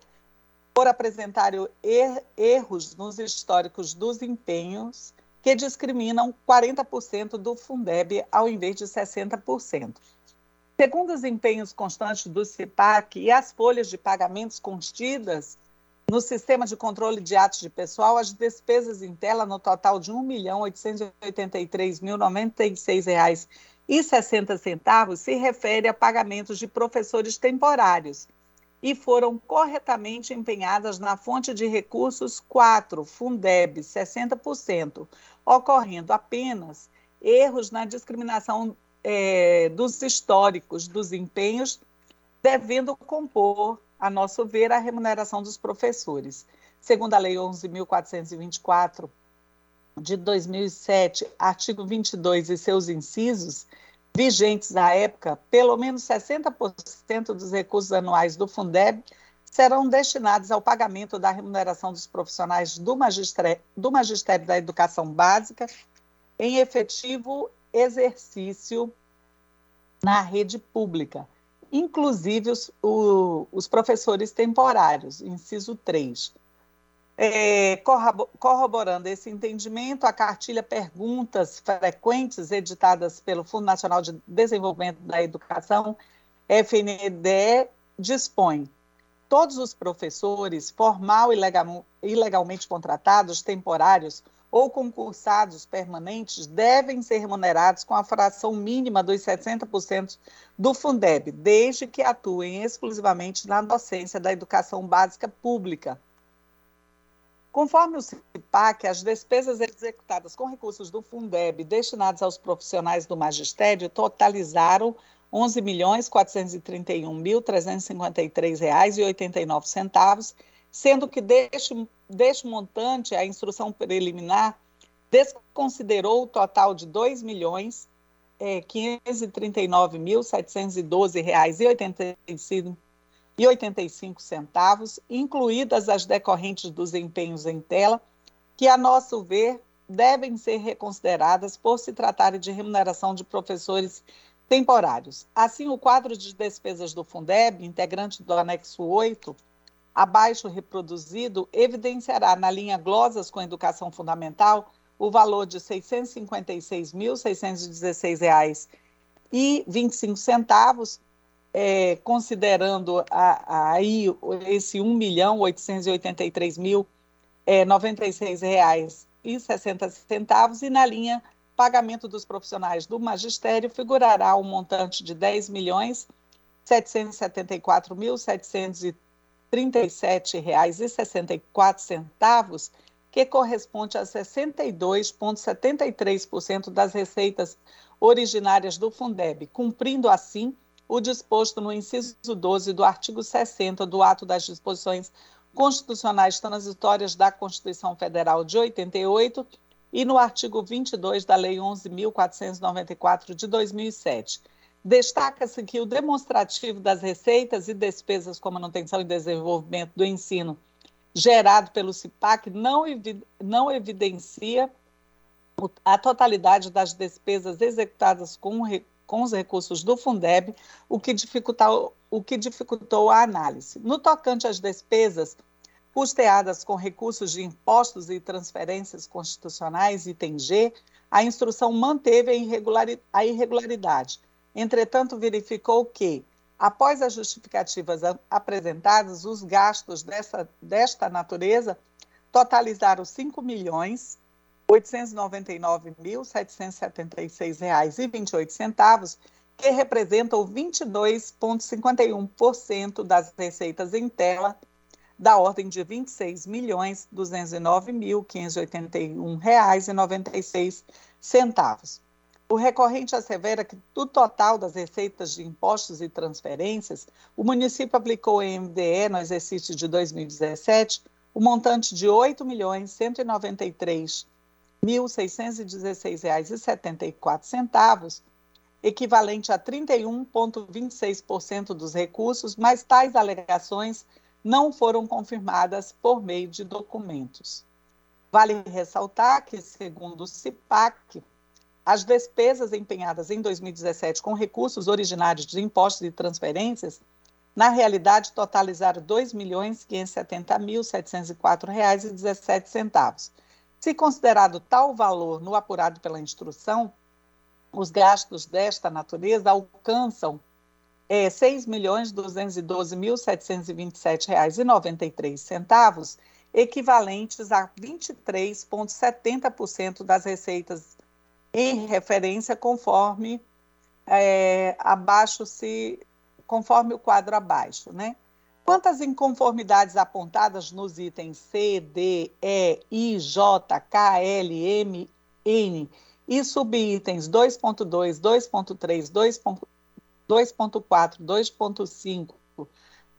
por apresentarem er erros nos históricos dos empenhos que discriminam 40% do Fundeb ao invés de 60%. Segundo os empenhos constantes do CIPAC e as folhas de pagamentos constidas no sistema de controle de atos de pessoal, as despesas em tela no total de R$ 1.883.096,60 se refere a pagamentos de professores temporários, e foram corretamente empenhadas na fonte de recursos 4, Fundeb, 60%, ocorrendo apenas erros na discriminação é, dos históricos dos empenhos, devendo compor, a nosso ver, a remuneração dos professores. Segundo a Lei 11.424 de 2007, artigo 22 e seus incisos, vigentes à época, pelo menos 60% dos recursos anuais do Fundeb serão destinados ao pagamento da remuneração dos profissionais do magistério, do magistério da Educação Básica em efetivo exercício na rede pública, inclusive os, o, os professores temporários, inciso 3. É, corroborando esse entendimento, a cartilha Perguntas Frequentes, editadas pelo Fundo Nacional de Desenvolvimento da Educação, FNDE, dispõe todos os professores, formal e legal, ilegalmente contratados, temporários ou concursados permanentes devem ser remunerados com a fração mínima dos 60% do Fundeb, desde que atuem exclusivamente na docência da educação básica pública. Conforme o CIPAC, as despesas executadas com recursos do Fundeb destinados aos profissionais do magistério totalizaram R$ 11.431.353,89, sendo que deste, deste montante a instrução preliminar desconsiderou o total de R$ 2.539.712,85 e 85 centavos, incluídas as decorrentes dos empenhos em tela, que, a nosso ver, devem ser reconsideradas por se tratarem de remuneração de professores temporários. Assim, o quadro de despesas do Fundeb, integrante do anexo 8, abaixo reproduzido, evidenciará na linha glosas com educação fundamental o valor de R$ 656.616,25 é, considerando a, a, aí esse R$ 1 milhão 883 mil é, 96 reais e 60 centavos e na linha pagamento dos profissionais do magistério figurará um montante de R$ 10 milhões 774 mil 737 reais e 64 centavos que corresponde a 62,73% das receitas originárias do Fundeb, cumprindo assim o disposto no inciso 12 do artigo 60 do Ato das Disposições Constitucionais Transitórias da Constituição Federal de 88 e no artigo 22 da Lei 11.494 de 2007. Destaca-se que o demonstrativo das receitas e despesas com manutenção e desenvolvimento do ensino gerado pelo CIPAC não, não evidencia a totalidade das despesas executadas com com os recursos do Fundeb, o que dificultou, o que dificultou a análise. No tocante às despesas custeadas com recursos de impostos e transferências constitucionais, item G, a instrução manteve a irregularidade. Entretanto, verificou que, após as justificativas apresentadas, os gastos dessa, desta natureza totalizaram 5 milhões R$ 899.776,28, que representam 22,51% das receitas em tela, da ordem de R$ 26.291.581,96. O recorrente assevera que, do total das receitas de impostos e transferências, o município aplicou em MDE no exercício de 2017 o montante de R$ 8.193.000 R$ 1.616,74, equivalente a 31,26% dos recursos, mas tais alegações não foram confirmadas por meio de documentos. Vale ressaltar que, segundo o CIPAC, as despesas empenhadas em 2017 com recursos originários de impostos e transferências, na realidade, totalizaram R$ 2.570.704,17 se considerado tal valor no apurado pela instrução, os gastos desta natureza alcançam é, R$ 6.212.727,93, equivalentes a 23,70% das receitas em referência, conforme é, abaixo se conforme o quadro abaixo, né? Quantas inconformidades apontadas nos itens C, D, E, I, J, K, L, M, N e subitens 2.2, 2.3, 2.4, 2.5,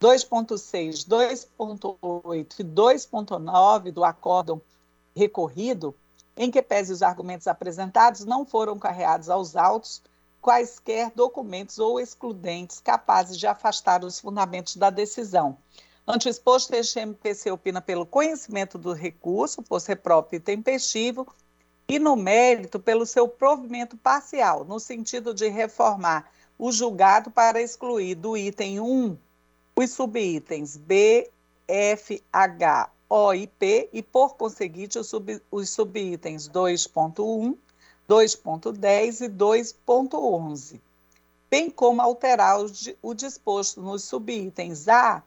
2.6, 2.8 e 2.9 do acórdão recorrido, em que pese os argumentos apresentados não foram carreados aos autos, quaisquer documentos ou excludentes capazes de afastar os fundamentos da decisão. Ante o exposto, este MPC opina pelo conhecimento do recurso, por ser próprio e tempestivo, e no mérito pelo seu provimento parcial, no sentido de reformar o julgado para excluir do item 1 os subitens B, F, H, O e P, e por conseguinte os, os subitens 2.1, 2.10 e 2.11, bem como alterar o, disposto nos subitens A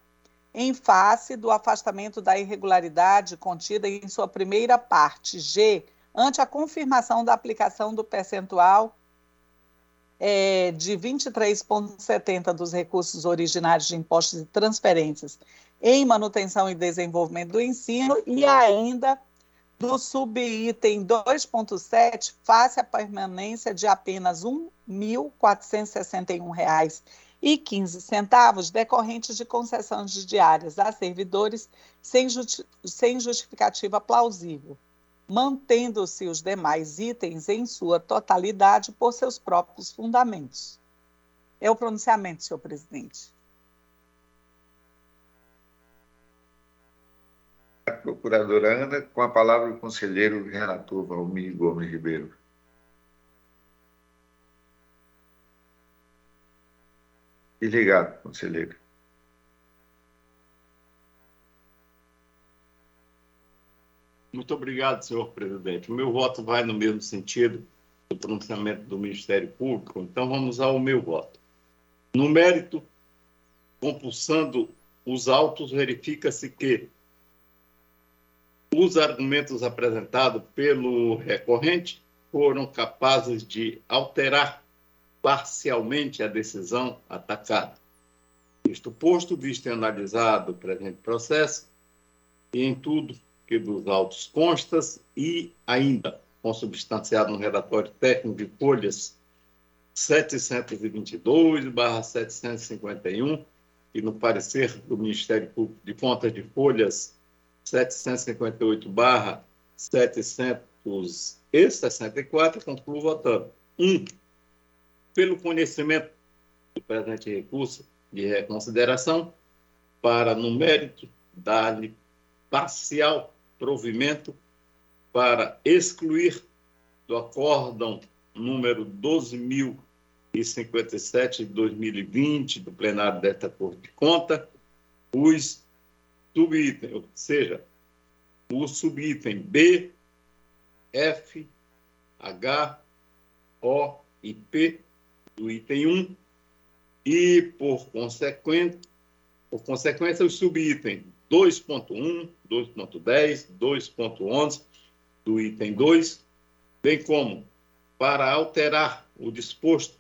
em face do afastamento da irregularidade contida em sua primeira parte, G, ante a confirmação da aplicação do percentual é, de 23,70% dos recursos originários de impostos e transferências em manutenção e desenvolvimento do ensino e ainda do subitem 2,7 face à permanência de apenas R$ 1.461,15 decorrentes de concessões de diárias a servidores sem, justi sem justificativa plausível mantendo-se os demais itens em sua totalidade por seus próprios fundamentos. É o pronunciamento, senhor presidente. Procuradora Ana, com a palavra o conselheiro relator Valmir Gomes Ribeiro. Desligado, conselheiro. Muito obrigado, senhor presidente. O meu voto vai no mesmo sentido do pronunciamento do Ministério Público, então vamos ao meu voto. No mérito, compulsando os autos, verifica-se que os argumentos apresentados pelo recorrente foram capazes de alterar parcialmente a decisão atacada. Isto posto, visto e analisado o presente processo, e em tudo que dos autos constas e ainda consubstanciado no relatório técnico de folhas 722/751 e no parecer do Ministério Público de Contas de folhas 758/764, concluo votando. 1. Um, pelo conhecimento do presente recurso de reconsideração, para, no mérito, dar-lhe parcial provimento para excluir do acórdão número 12.057 de 2020 do plenário desta Corte de Conta os subitens, ou seja, o subitem B, F, H, O e P do item 1 e, por consequência, por consequência, os subitens 2.1, 2.10, 2.11 do item 2, bem como para alterar o disposto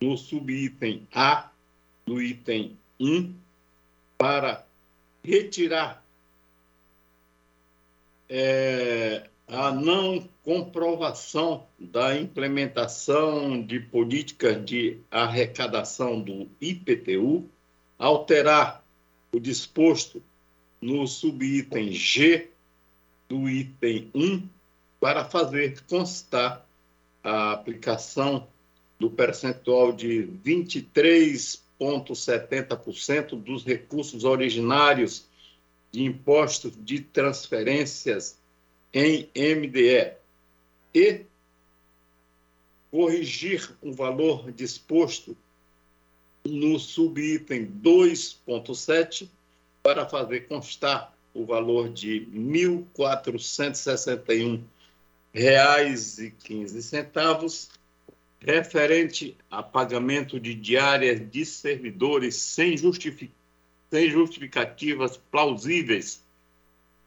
no subitem A do item 1 para retirar é, a não comprovação da implementação de políticas de arrecadação do IPTU, alterar o disposto no subitem G do item 1 para fazer constar a aplicação do percentual de 23,70% dos recursos originários de impostos de transferências em MDE e. Corrigir o valor disposto no subitem 2.7 para fazer constar o valor de R$ 1.461,15, referente a pagamento de diárias de servidores sem, justific... sem justificativas plausíveis,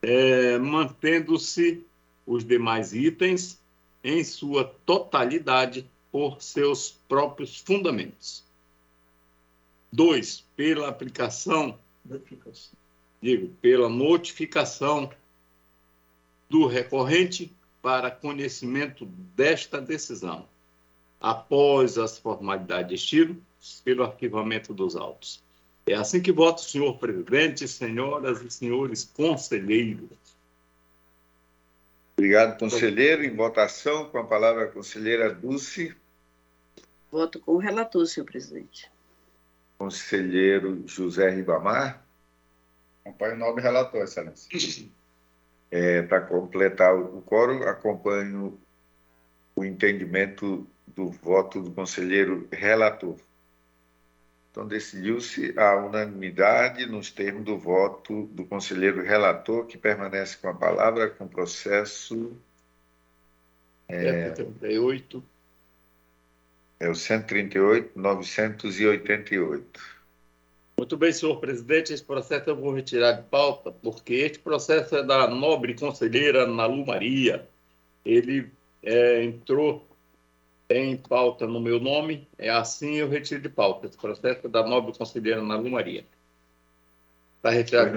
é, mantendo-se os demais itens em sua totalidade por seus próprios fundamentos. Dois, pela aplicação notificação. Digo, pela notificação do recorrente para conhecimento desta decisão, após as formalidades de estilo, pelo arquivamento dos autos. É assim que voto, senhor presidente, senhoras e senhores conselheiros. Obrigado, conselheiro. Em votação, com a palavra a conselheira Dulce. Voto com o relator, senhor presidente conselheiro José Ribamar. Acompanho o nobre relator, excelência. É, Para completar o quórum, acompanho o entendimento do voto do conselheiro relator. Então, decidiu-se a unanimidade nos termos do voto do conselheiro relator, que permanece com a palavra com o processo. É, 38. É o 138, 988. Muito bem, senhor presidente. Esse processo eu vou retirar de pauta, porque este processo é da nobre conselheira Nalu Maria. ele é, entrou em pauta no meu nome, é assim eu retiro de pauta. Esse processo é da nobre conselheira Ana Maria. Está retirado.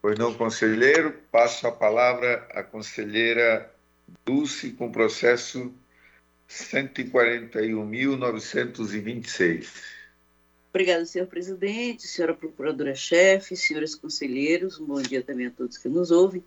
Pois não, conselheiro, passo a palavra à conselheira Dulce com processo 141.926. Obrigada, senhor presidente, senhora procuradora-chefe, senhores conselheiros, um bom dia também a todos que nos ouvem.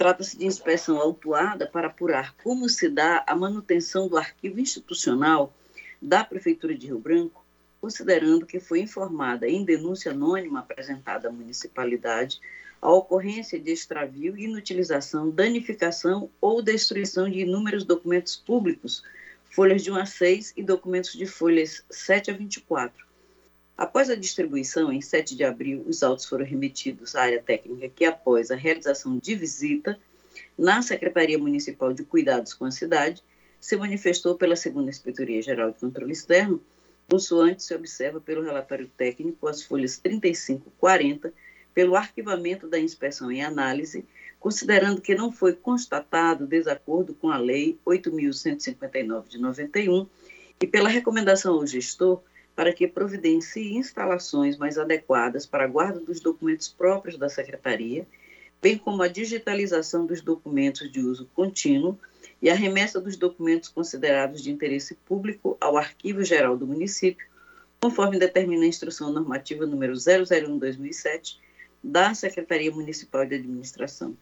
Trata-se de inspeção autuada para apurar como se dá a manutenção do arquivo institucional da Prefeitura de Rio Branco, considerando que foi informada em denúncia anônima apresentada à municipalidade a ocorrência de extravio, inutilização, danificação ou destruição de inúmeros documentos públicos, folhas de 1 a 6 e documentos de folhas 7 a 24. Após a distribuição, em 7 de abril, os autos foram remetidos à área técnica que, após a realização de visita na Secretaria Municipal de Cuidados com a Cidade, se manifestou pela segunda Inspetoria Geral de Controle Externo, consoante se observa pelo relatório técnico as folhas 35 e 40 pelo arquivamento da inspeção em análise, considerando que não foi constatado desacordo com a Lei 8.159 de 91 e pela recomendação ao gestor para que providencie instalações mais adequadas para a guarda dos documentos próprios da Secretaria, bem como a digitalização dos documentos de uso contínuo e a remessa dos documentos considerados de interesse público ao Arquivo Geral do Município, conforme determina a Instrução Normativa número 001/2007 da Secretaria Municipal de Administração.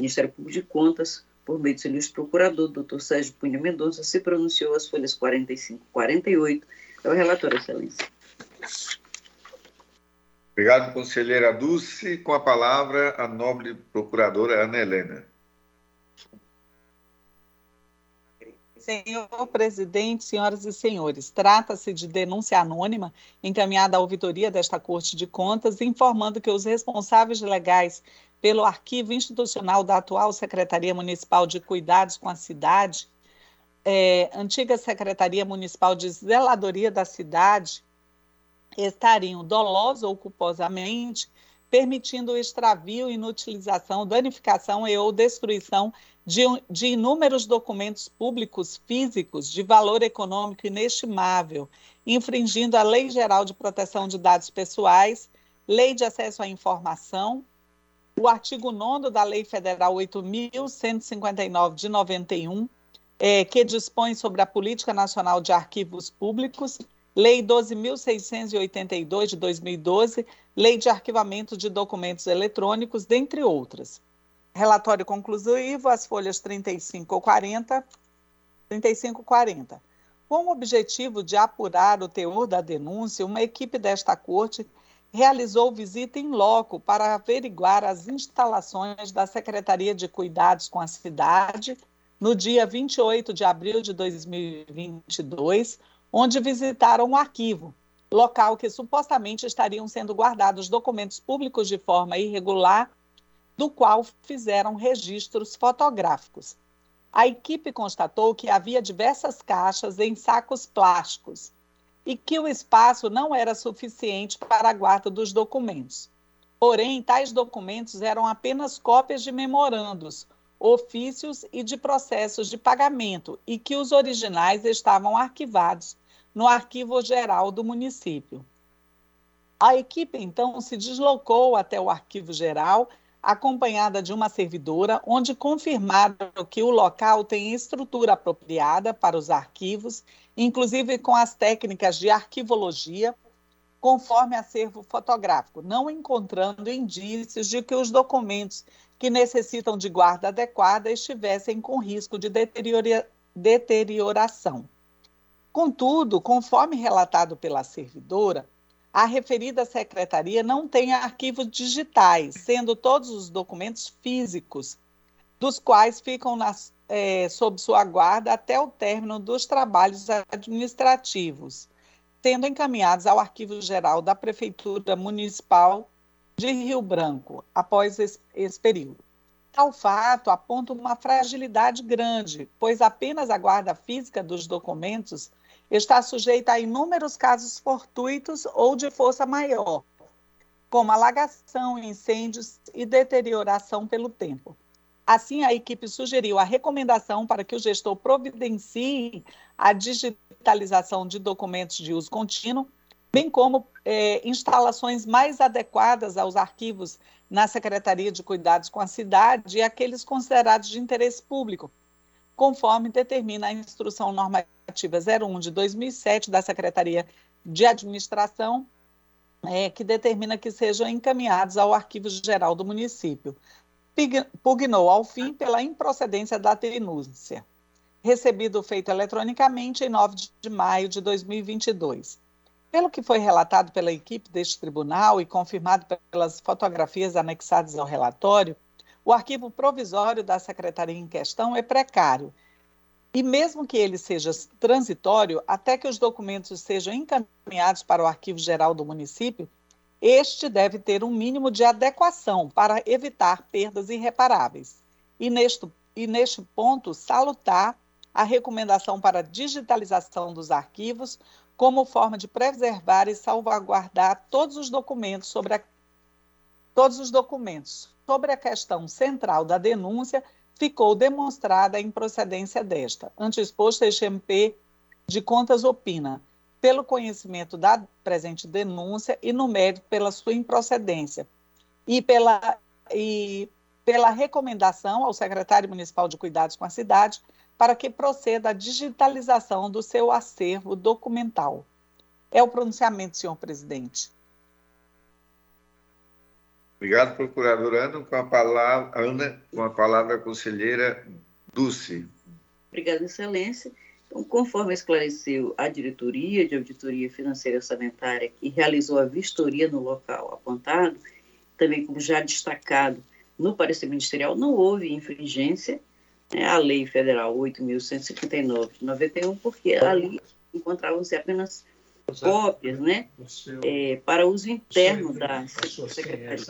Ministério Público de Contas, por meio do seu ilustre procurador, doutor Sérgio Cunha Mendonça, se pronunciou às folhas 45 e 48. É o relator, excelência. Obrigado, conselheira Dulce. Com a palavra, a nobre procuradora Ana Helena. Senhor presidente, senhoras e senhores, trata-se de denúncia anônima encaminhada à ouvidoria desta Corte de Contas, informando que os responsáveis legais pelo arquivo institucional da atual Secretaria Municipal de Cuidados com a Cidade, é, antiga Secretaria Municipal de Zeladoria da Cidade, estariam dolosos ou culposamente permitindo o extravio, inutilização, danificação e ou destruição de, de inúmeros documentos públicos físicos de valor econômico inestimável, infringindo a Lei Geral de Proteção de Dados Pessoais, Lei de Acesso à Informação, o artigo 9 da Lei Federal 8.159 de 91, é, que dispõe sobre a Política Nacional de Arquivos Públicos, Lei 12.682 de 2012, Lei de Arquivamento de Documentos Eletrônicos, dentre outras. Relatório conclusivo, as folhas 35 ou 40, 35 e 40. Com o objetivo de apurar o teor da denúncia, uma equipe desta corte realizou visita em loco para averiguar as instalações da Secretaria de Cuidados com a Cidade no dia 28 de abril de 2022, onde visitaram o arquivo, local que supostamente estariam sendo guardados documentos públicos de forma irregular do qual fizeram registros fotográficos. A equipe constatou que havia diversas caixas em sacos plásticos e que o espaço não era suficiente para a guarda dos documentos. Porém, tais documentos eram apenas cópias de memorandos, ofícios e de processos de pagamento e que os originais estavam arquivados no Arquivo Geral do município. A equipe então se deslocou até o Arquivo Geral acompanhada de uma servidora, onde confirmaram que o local tem estrutura apropriada para os arquivos, inclusive com as técnicas de arquivologia, conforme acervo fotográfico, não encontrando indícios de que os documentos que necessitam de guarda adequada estivessem com risco de deteriora deterioração. Contudo, conforme relatado pela servidora, a referida secretaria não tem arquivos digitais, sendo todos os documentos físicos, dos quais ficam nas, é, sob sua guarda até o término dos trabalhos administrativos, sendo encaminhados ao Arquivo Geral da Prefeitura Municipal de Rio Branco, após esse, período. Tal fato aponta uma fragilidade grande, pois apenas a guarda física dos documentos está sujeita a inúmeros casos fortuitos ou de força maior, como alagação, incêndios e deterioração pelo tempo. Assim, a equipe sugeriu a recomendação para que o gestor providencie a digitalização de documentos de uso contínuo, bem como é, instalações mais adequadas aos arquivos na Secretaria de Cuidados com a Cidade e aqueles considerados de interesse público, conforme determina a Instrução Normativa 01 de 2007 da Secretaria de Administração, é, que determina que sejam encaminhados ao Arquivo Geral do município. Pugnou ao fim pela improcedência da denúncia, recebido feito eletronicamente em 9 de maio de 2022. Pelo que foi relatado pela equipe deste tribunal e confirmado pelas fotografias anexadas ao relatório, o arquivo provisório da secretaria em questão é precário. E mesmo que ele seja transitório, até que os documentos sejam encaminhados para o arquivo geral do município, este deve ter um mínimo de adequação para evitar perdas irreparáveis. E neste, e neste ponto, salutar a recomendação para digitalização dos arquivos como forma de preservar e salvaguardar todos os documentos sobre a, todos os documentos sobre a questão central da denúncia ficou demonstrada a improcedência desta. Anteexposto, este MP de Contas opina, pelo conhecimento da presente denúncia e no mérito pela sua improcedência e pela, e pela recomendação ao secretário municipal de Cuidados com a cidade para que proceda a digitalização do seu acervo documental. É o pronunciamento, senhor presidente. Obrigado, procuradora Ana. Com a palavra, Ana, com a palavra a conselheira Dulce. Obrigada, excelência. Então, conforme esclareceu a diretoria de auditoria financeira e orçamentária que realizou a vistoria no local apontado, também como já destacado no parecer ministerial, não houve infringência né, a Lei Federal 8.159 de 91, porque ali encontravam-se apenas cópias, né, é, para uso interno da Secretaria.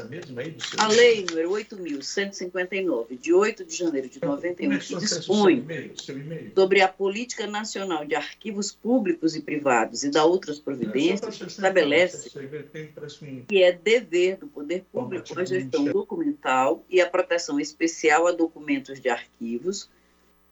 A Lei número 8.159, de 8 de janeiro de 91, é que dispõe sobre a Política Nacional de Arquivos Públicos e Privados e da outras providências, estabelece que é dever do poder público a gestão documental e a proteção especial a documentos de arquivos,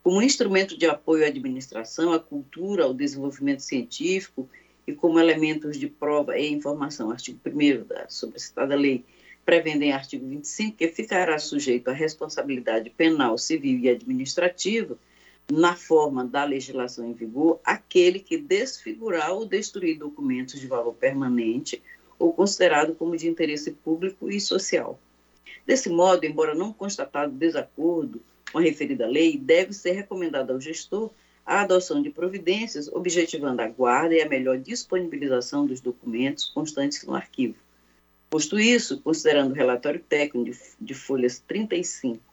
como instrumento de apoio à administração, à cultura, ao desenvolvimento científico e como elementos de prova e informação, artigo 1 da citada lei, prevendo em artigo 25 que ficará sujeito à responsabilidade penal, civil e administrativa, na forma da legislação em vigor, aquele que desfigurar ou destruir documentos de valor permanente ou considerado como de interesse público e social. Desse modo, embora não constatado desacordo com a referida lei, deve ser recomendado ao gestor a adoção de providências objetivando a guarda e a melhor disponibilização dos documentos constantes no arquivo. Posto isso, considerando o relatório técnico de, de folhas 35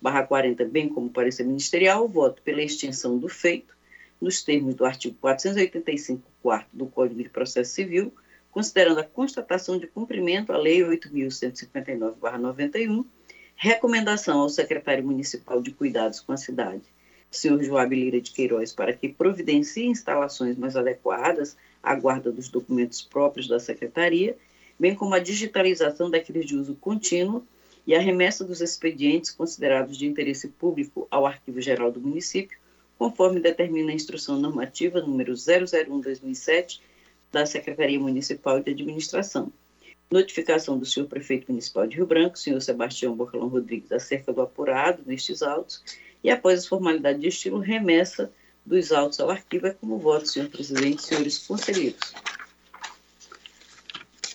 barra 40, bem como parecer ministerial, voto pela extinção do feito, nos termos do artigo 485, quarto do Código de Processo Civil, considerando a constatação de cumprimento à Lei 8.159-91, recomendação ao secretário municipal de Cuidados com a cidade senhor Joab Lira de Queiroz para que providencie instalações mais adequadas à guarda dos documentos próprios da Secretaria, bem como a digitalização daqueles de uso contínuo e a remessa dos expedientes considerados de interesse público ao Arquivo Geral do município, conforme determina a Instrução Normativa número 001-2007 da Secretaria Municipal de Administração. Notificação do senhor Prefeito Municipal de Rio Branco, senhor Sebastião Bocalão Rodrigues, acerca do apurado nestes autos, e após as formalidades de estilo, remessa dos autos ao arquivo. É como voto, senhor presidente, senhores conselheiros.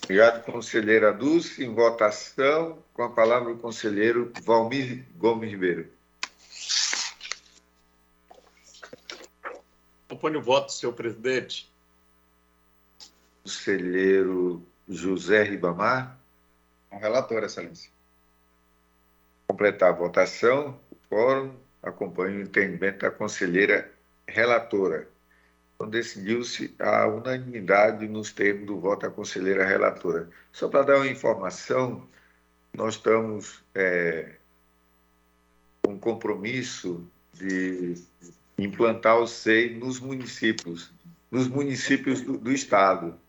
Obrigado, conselheira Dulce. Em votação, com a palavra o conselheiro Valmir Gomes Ribeiro. Acompanhe o voto, senhor presidente. Conselheiro José Ribamar. Com relator, excelência. Completar a votação, o quórum acompanho o entendimento da conselheira relatora. Então, decidiu-se a unanimidade nos termos do voto da conselheira relatora. Só para dar uma informação, nós estamos é, com compromisso de implantar o SEI nos municípios, nos municípios do, do Estado.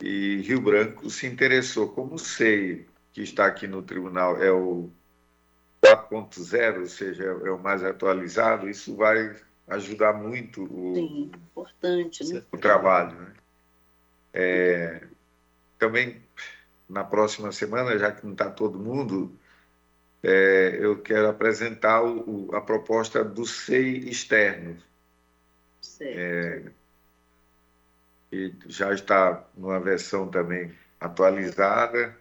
E Rio Branco se interessou, como o SEI, que está aqui no tribunal, é o 4.0, ou seja, é o mais atualizado, isso vai ajudar muito o, Sim, importante, né? o trabalho. Né? É, também, na próxima semana, já que não está todo mundo, é, eu quero apresentar o, a proposta do SEI externo. Certo. É, e já está numa versão também atualizada.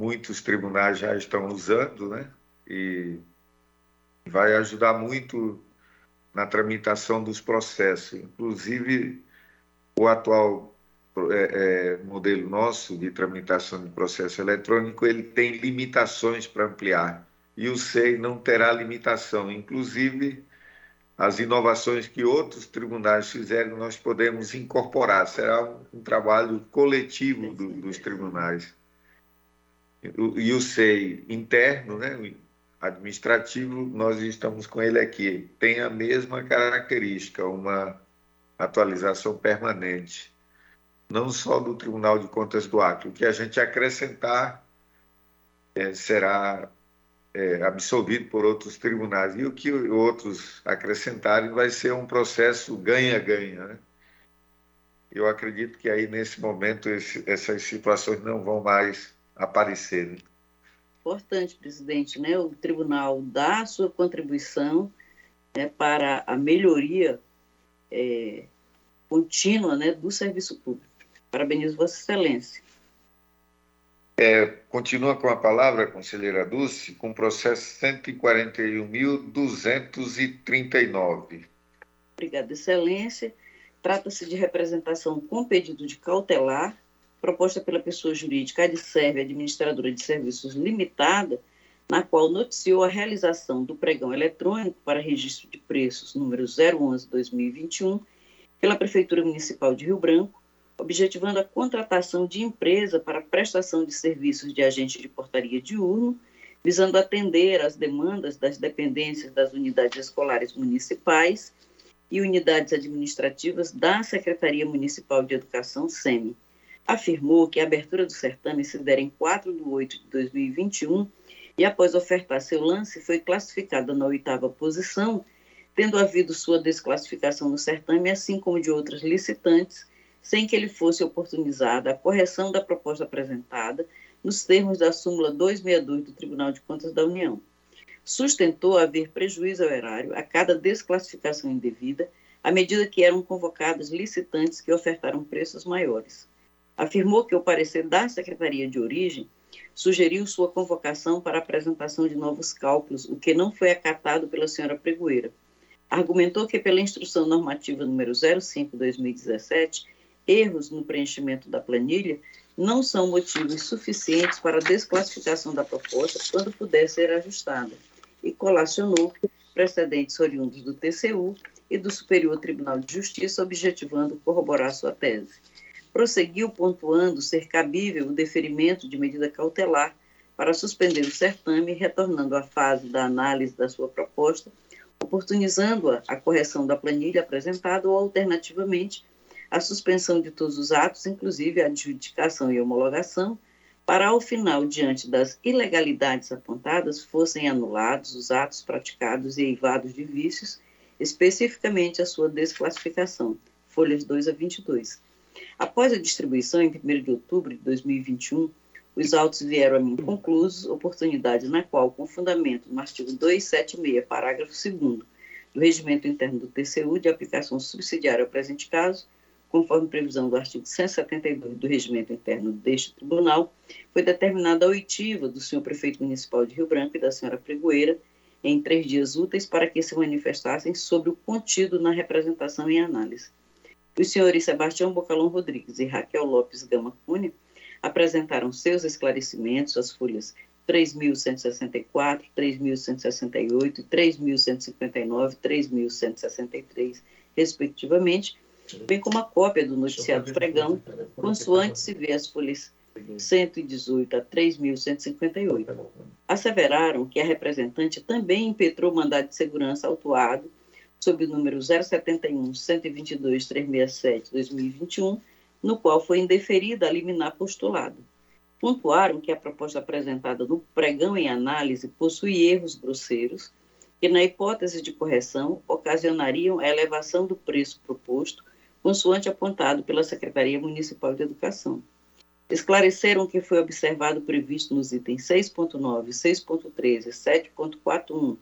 Muitos tribunais já estão usando, né? E vai ajudar muito na tramitação dos processos. Inclusive, o atual é, é, modelo nosso de tramitação de processo eletrônico ele tem limitações para ampliar e o SEI não terá limitação. Inclusive, as inovações que outros tribunais fizerem, nós podemos incorporar. Será um, um trabalho coletivo do, dos tribunais. E o SEI interno, né, administrativo, nós estamos com ele aqui. Tem a mesma característica, uma atualização permanente. Não só do Tribunal de Contas do Acre. O que a gente acrescentar é, será é, absolvido por outros tribunais. E o que outros acrescentarem vai ser um processo ganha-ganha. Né? Eu acredito que aí, nesse momento, esse, essas situações não vão mais aparecer. Né? Importante, presidente, né? o tribunal dá a sua contribuição né, para a melhoria é, contínua né, do serviço público. Parabenizo Vossa Excelência. É, continua com a palavra, conselheira Dulce, com o processo 141.239. Obrigada, Excelência. Trata-se de representação com pedido de cautelar, proposta pela pessoa jurídica Adserve Administradora de Serviços Limitada, na qual noticiou a realização do pregão eletrônico para registro de preços número 011-2021 pela Prefeitura Municipal de Rio Branco, objetivando a contratação de empresa para prestação de serviços de agente de portaria diurno, visando atender às demandas das dependências das unidades escolares municipais e unidades administrativas da Secretaria Municipal de Educação, SEMI. Afirmou que a abertura do certame se dera em 4 de 8 de 2021 e, após ofertar seu lance, foi classificada na oitava posição, tendo havido sua desclassificação no certame, assim como de outras licitantes, sem que ele fosse oportunizada a correção da proposta apresentada nos termos da súmula 262 do Tribunal de Contas da União. Sustentou haver prejuízo ao erário a cada desclassificação indevida, à medida que eram convocados licitantes que ofertaram preços maiores. Afirmou que o parecer da Secretaria de Origem sugeriu sua convocação para apresentação de novos cálculos, o que não foi acatado pela senhora Pregoeira. Argumentou que, pela instrução normativa número 05-2017, erros no preenchimento da planilha não são motivos suficientes para a desclassificação da proposta quando puder ser ajustada, e colacionou precedentes oriundos do TCU e do Superior Tribunal de Justiça, objetivando corroborar sua tese. Prosseguiu pontuando ser cabível o deferimento de medida cautelar para suspender o certame, retornando à fase da análise da sua proposta, oportunizando-a a correção da planilha apresentada ou, alternativamente, a suspensão de todos os atos, inclusive a adjudicação e homologação, para, ao final, diante das ilegalidades apontadas, fossem anulados os atos praticados e eivados de vícios, especificamente a sua desclassificação, folhas 2 a 22. Após a distribuição, em 1 de outubro de 2021, os autos vieram a mim conclusos, oportunidade na qual, com fundamento no artigo 276, parágrafo 2 do Regimento Interno do TCU, de aplicação subsidiária ao presente caso, conforme previsão do artigo 172 do regimento interno deste tribunal, foi determinada a oitiva do senhor prefeito municipal de Rio Branco e da senhora pregoeira em três dias úteis para que se manifestassem sobre o contido na representação e análise. Os senhores Sebastião Bocalão Rodrigues e Raquel Lopes Gama Cunha apresentaram seus esclarecimentos, as folhas 3.164, 3.168 e 3.159, 3.163, respectivamente, bem como a cópia do noticiário do pregão, consoante se vê as folhas 118 a 3.158. Asseveraram que a representante também impetrou mandado de segurança autuado sob o número 071 122 367 2021, no qual foi indeferida a liminar postulado. pontuaram que a proposta apresentada no pregão em análise possui erros grosseiros que, na hipótese de correção, ocasionariam a elevação do preço proposto, consoante apontado pela Secretaria Municipal de Educação. Esclareceram que foi observado previsto nos itens 6.9, 6.13, 7.41,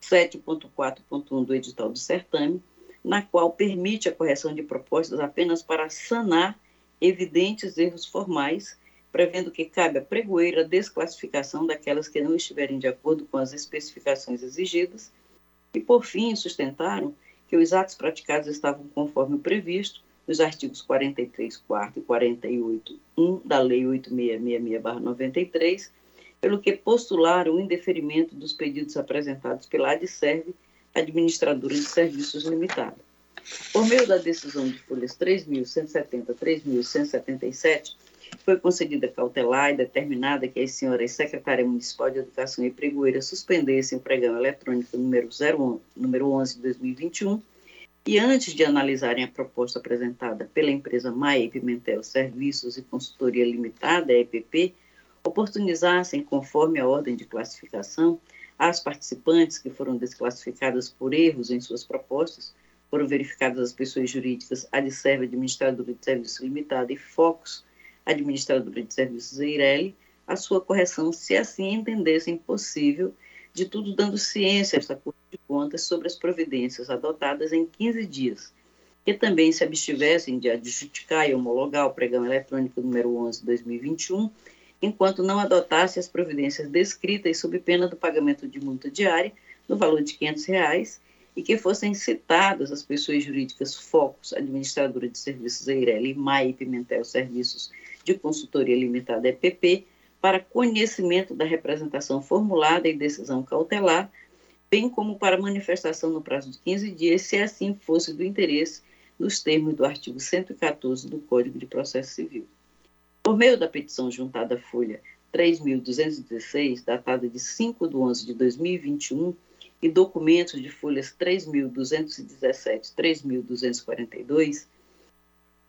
7.4.1 do edital do certame, na qual permite a correção de propostas apenas para sanar evidentes erros formais prevendo que cabe à pregoeira a desclassificação daquelas que não estiverem de acordo com as especificações exigidas, e, por fim, sustentaram que os atos praticados estavam conforme o previsto nos artigos 43, 4 e 48, 1 da Lei 8666-93, pelo que postularam o indeferimento dos pedidos apresentados pela ADSERV, Administradora de Serviços Limitada. Por meio da decisão de folhas 3.170 3.177, foi concedida cautelar e determinada que as senhoras secretária municipal de Educação e Pregoeira suspendessem o pregão eletrônico número, 01, número 11 de 2021 e antes de analisarem a proposta apresentada pela empresa Maia Pimentel Serviços e Consultoria Limitada, EPP, oportunizassem, conforme a ordem de classificação, as participantes que foram desclassificadas por erros em suas propostas, foram verificadas as pessoas jurídicas ADSERV, Administradora de Serviço Limitada e FOCOS, administradora de serviços Eireli, a sua correção, se assim entendessem possível, de tudo dando ciência a esta Corte de Contas sobre as providências adotadas em 15 dias, que também se abstivessem de adjudicar e homologar o pregão eletrônico número 11 de 2021, enquanto não adotasse as providências descritas sob pena do pagamento de multa diária no valor de 500 reais, e que fossem citadas as pessoas jurídicas Focus, administradora de serviços Eireli, Mai Pimentel Serviços de Consultoria Limitada EPP, para conhecimento da representação formulada e decisão cautelar, bem como para manifestação no prazo de 15 dias, se assim fosse do interesse, nos termos do artigo 114 do Código de Processo Civil. Por meio da petição juntada à Folha 3.216, datada de 5 de 11 de 2021, e documentos de folhas 3.217 3.242,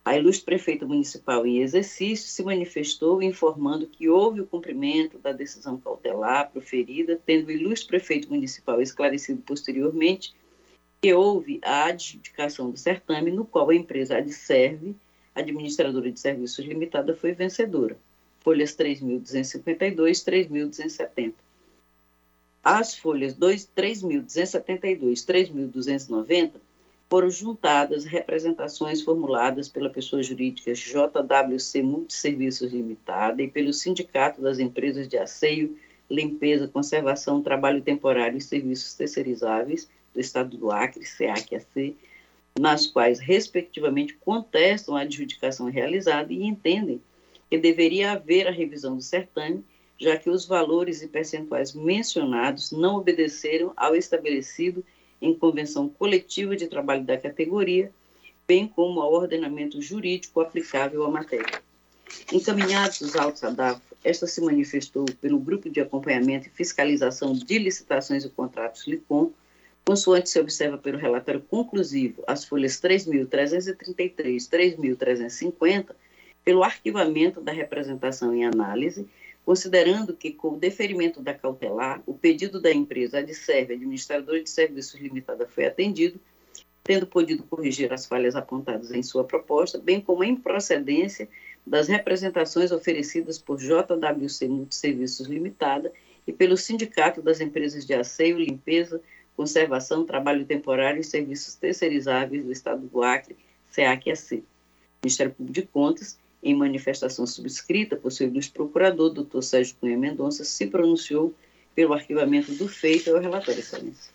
a ilustre prefeita municipal em exercício se manifestou informando que houve o cumprimento da decisão cautelar proferida, tendo o ilustre prefeito municipal esclarecido posteriormente que houve a adjudicação do certame, no qual a empresa ADSERVE, administradora de serviços limitada, foi vencedora. Folhas 3.252, 3.270. As folhas 3.272, 3.290 foram juntadas representações formuladas pela pessoa jurídica JWC Multisserviços Limitada e pelo Sindicato das Empresas de Asseio, Limpeza, Conservação, Trabalho Temporário e Serviços Terceirizáveis do Estado do Acre, SEAC-AC, nas quais, respectivamente, contestam a adjudicação realizada e entendem que deveria haver a revisão do certame, já que os valores e percentuais mencionados não obedeceram ao estabelecido em convenção coletiva de trabalho da categoria, bem como ao ordenamento jurídico aplicável à matéria. Encaminhados os autos à DAFO, esta se manifestou pelo Grupo de Acompanhamento e Fiscalização de Licitações e Contratos LICOM, consoante se observa pelo relatório conclusivo, as folhas 3.333 e 3.350, pelo arquivamento da representação em análise considerando que, com o deferimento da cautelar, o pedido da empresa ADSERV, administradora de serviços limitada, foi atendido, tendo podido corrigir as falhas apontadas em sua proposta, bem como a improcedência das representações oferecidas por JWC Multiserviços Limitada e pelo Sindicato das Empresas de Asseio, Limpeza, Conservação, Trabalho Temporário e Serviços Terceirizáveis do Estado do Acre, SEAC-AC. Ministério Público de Contas, em manifestação subscrita por seu ilustre procurador, doutor Sérgio Cunha Mendonça, se pronunciou pelo arquivamento do feito ao relatório, excelência.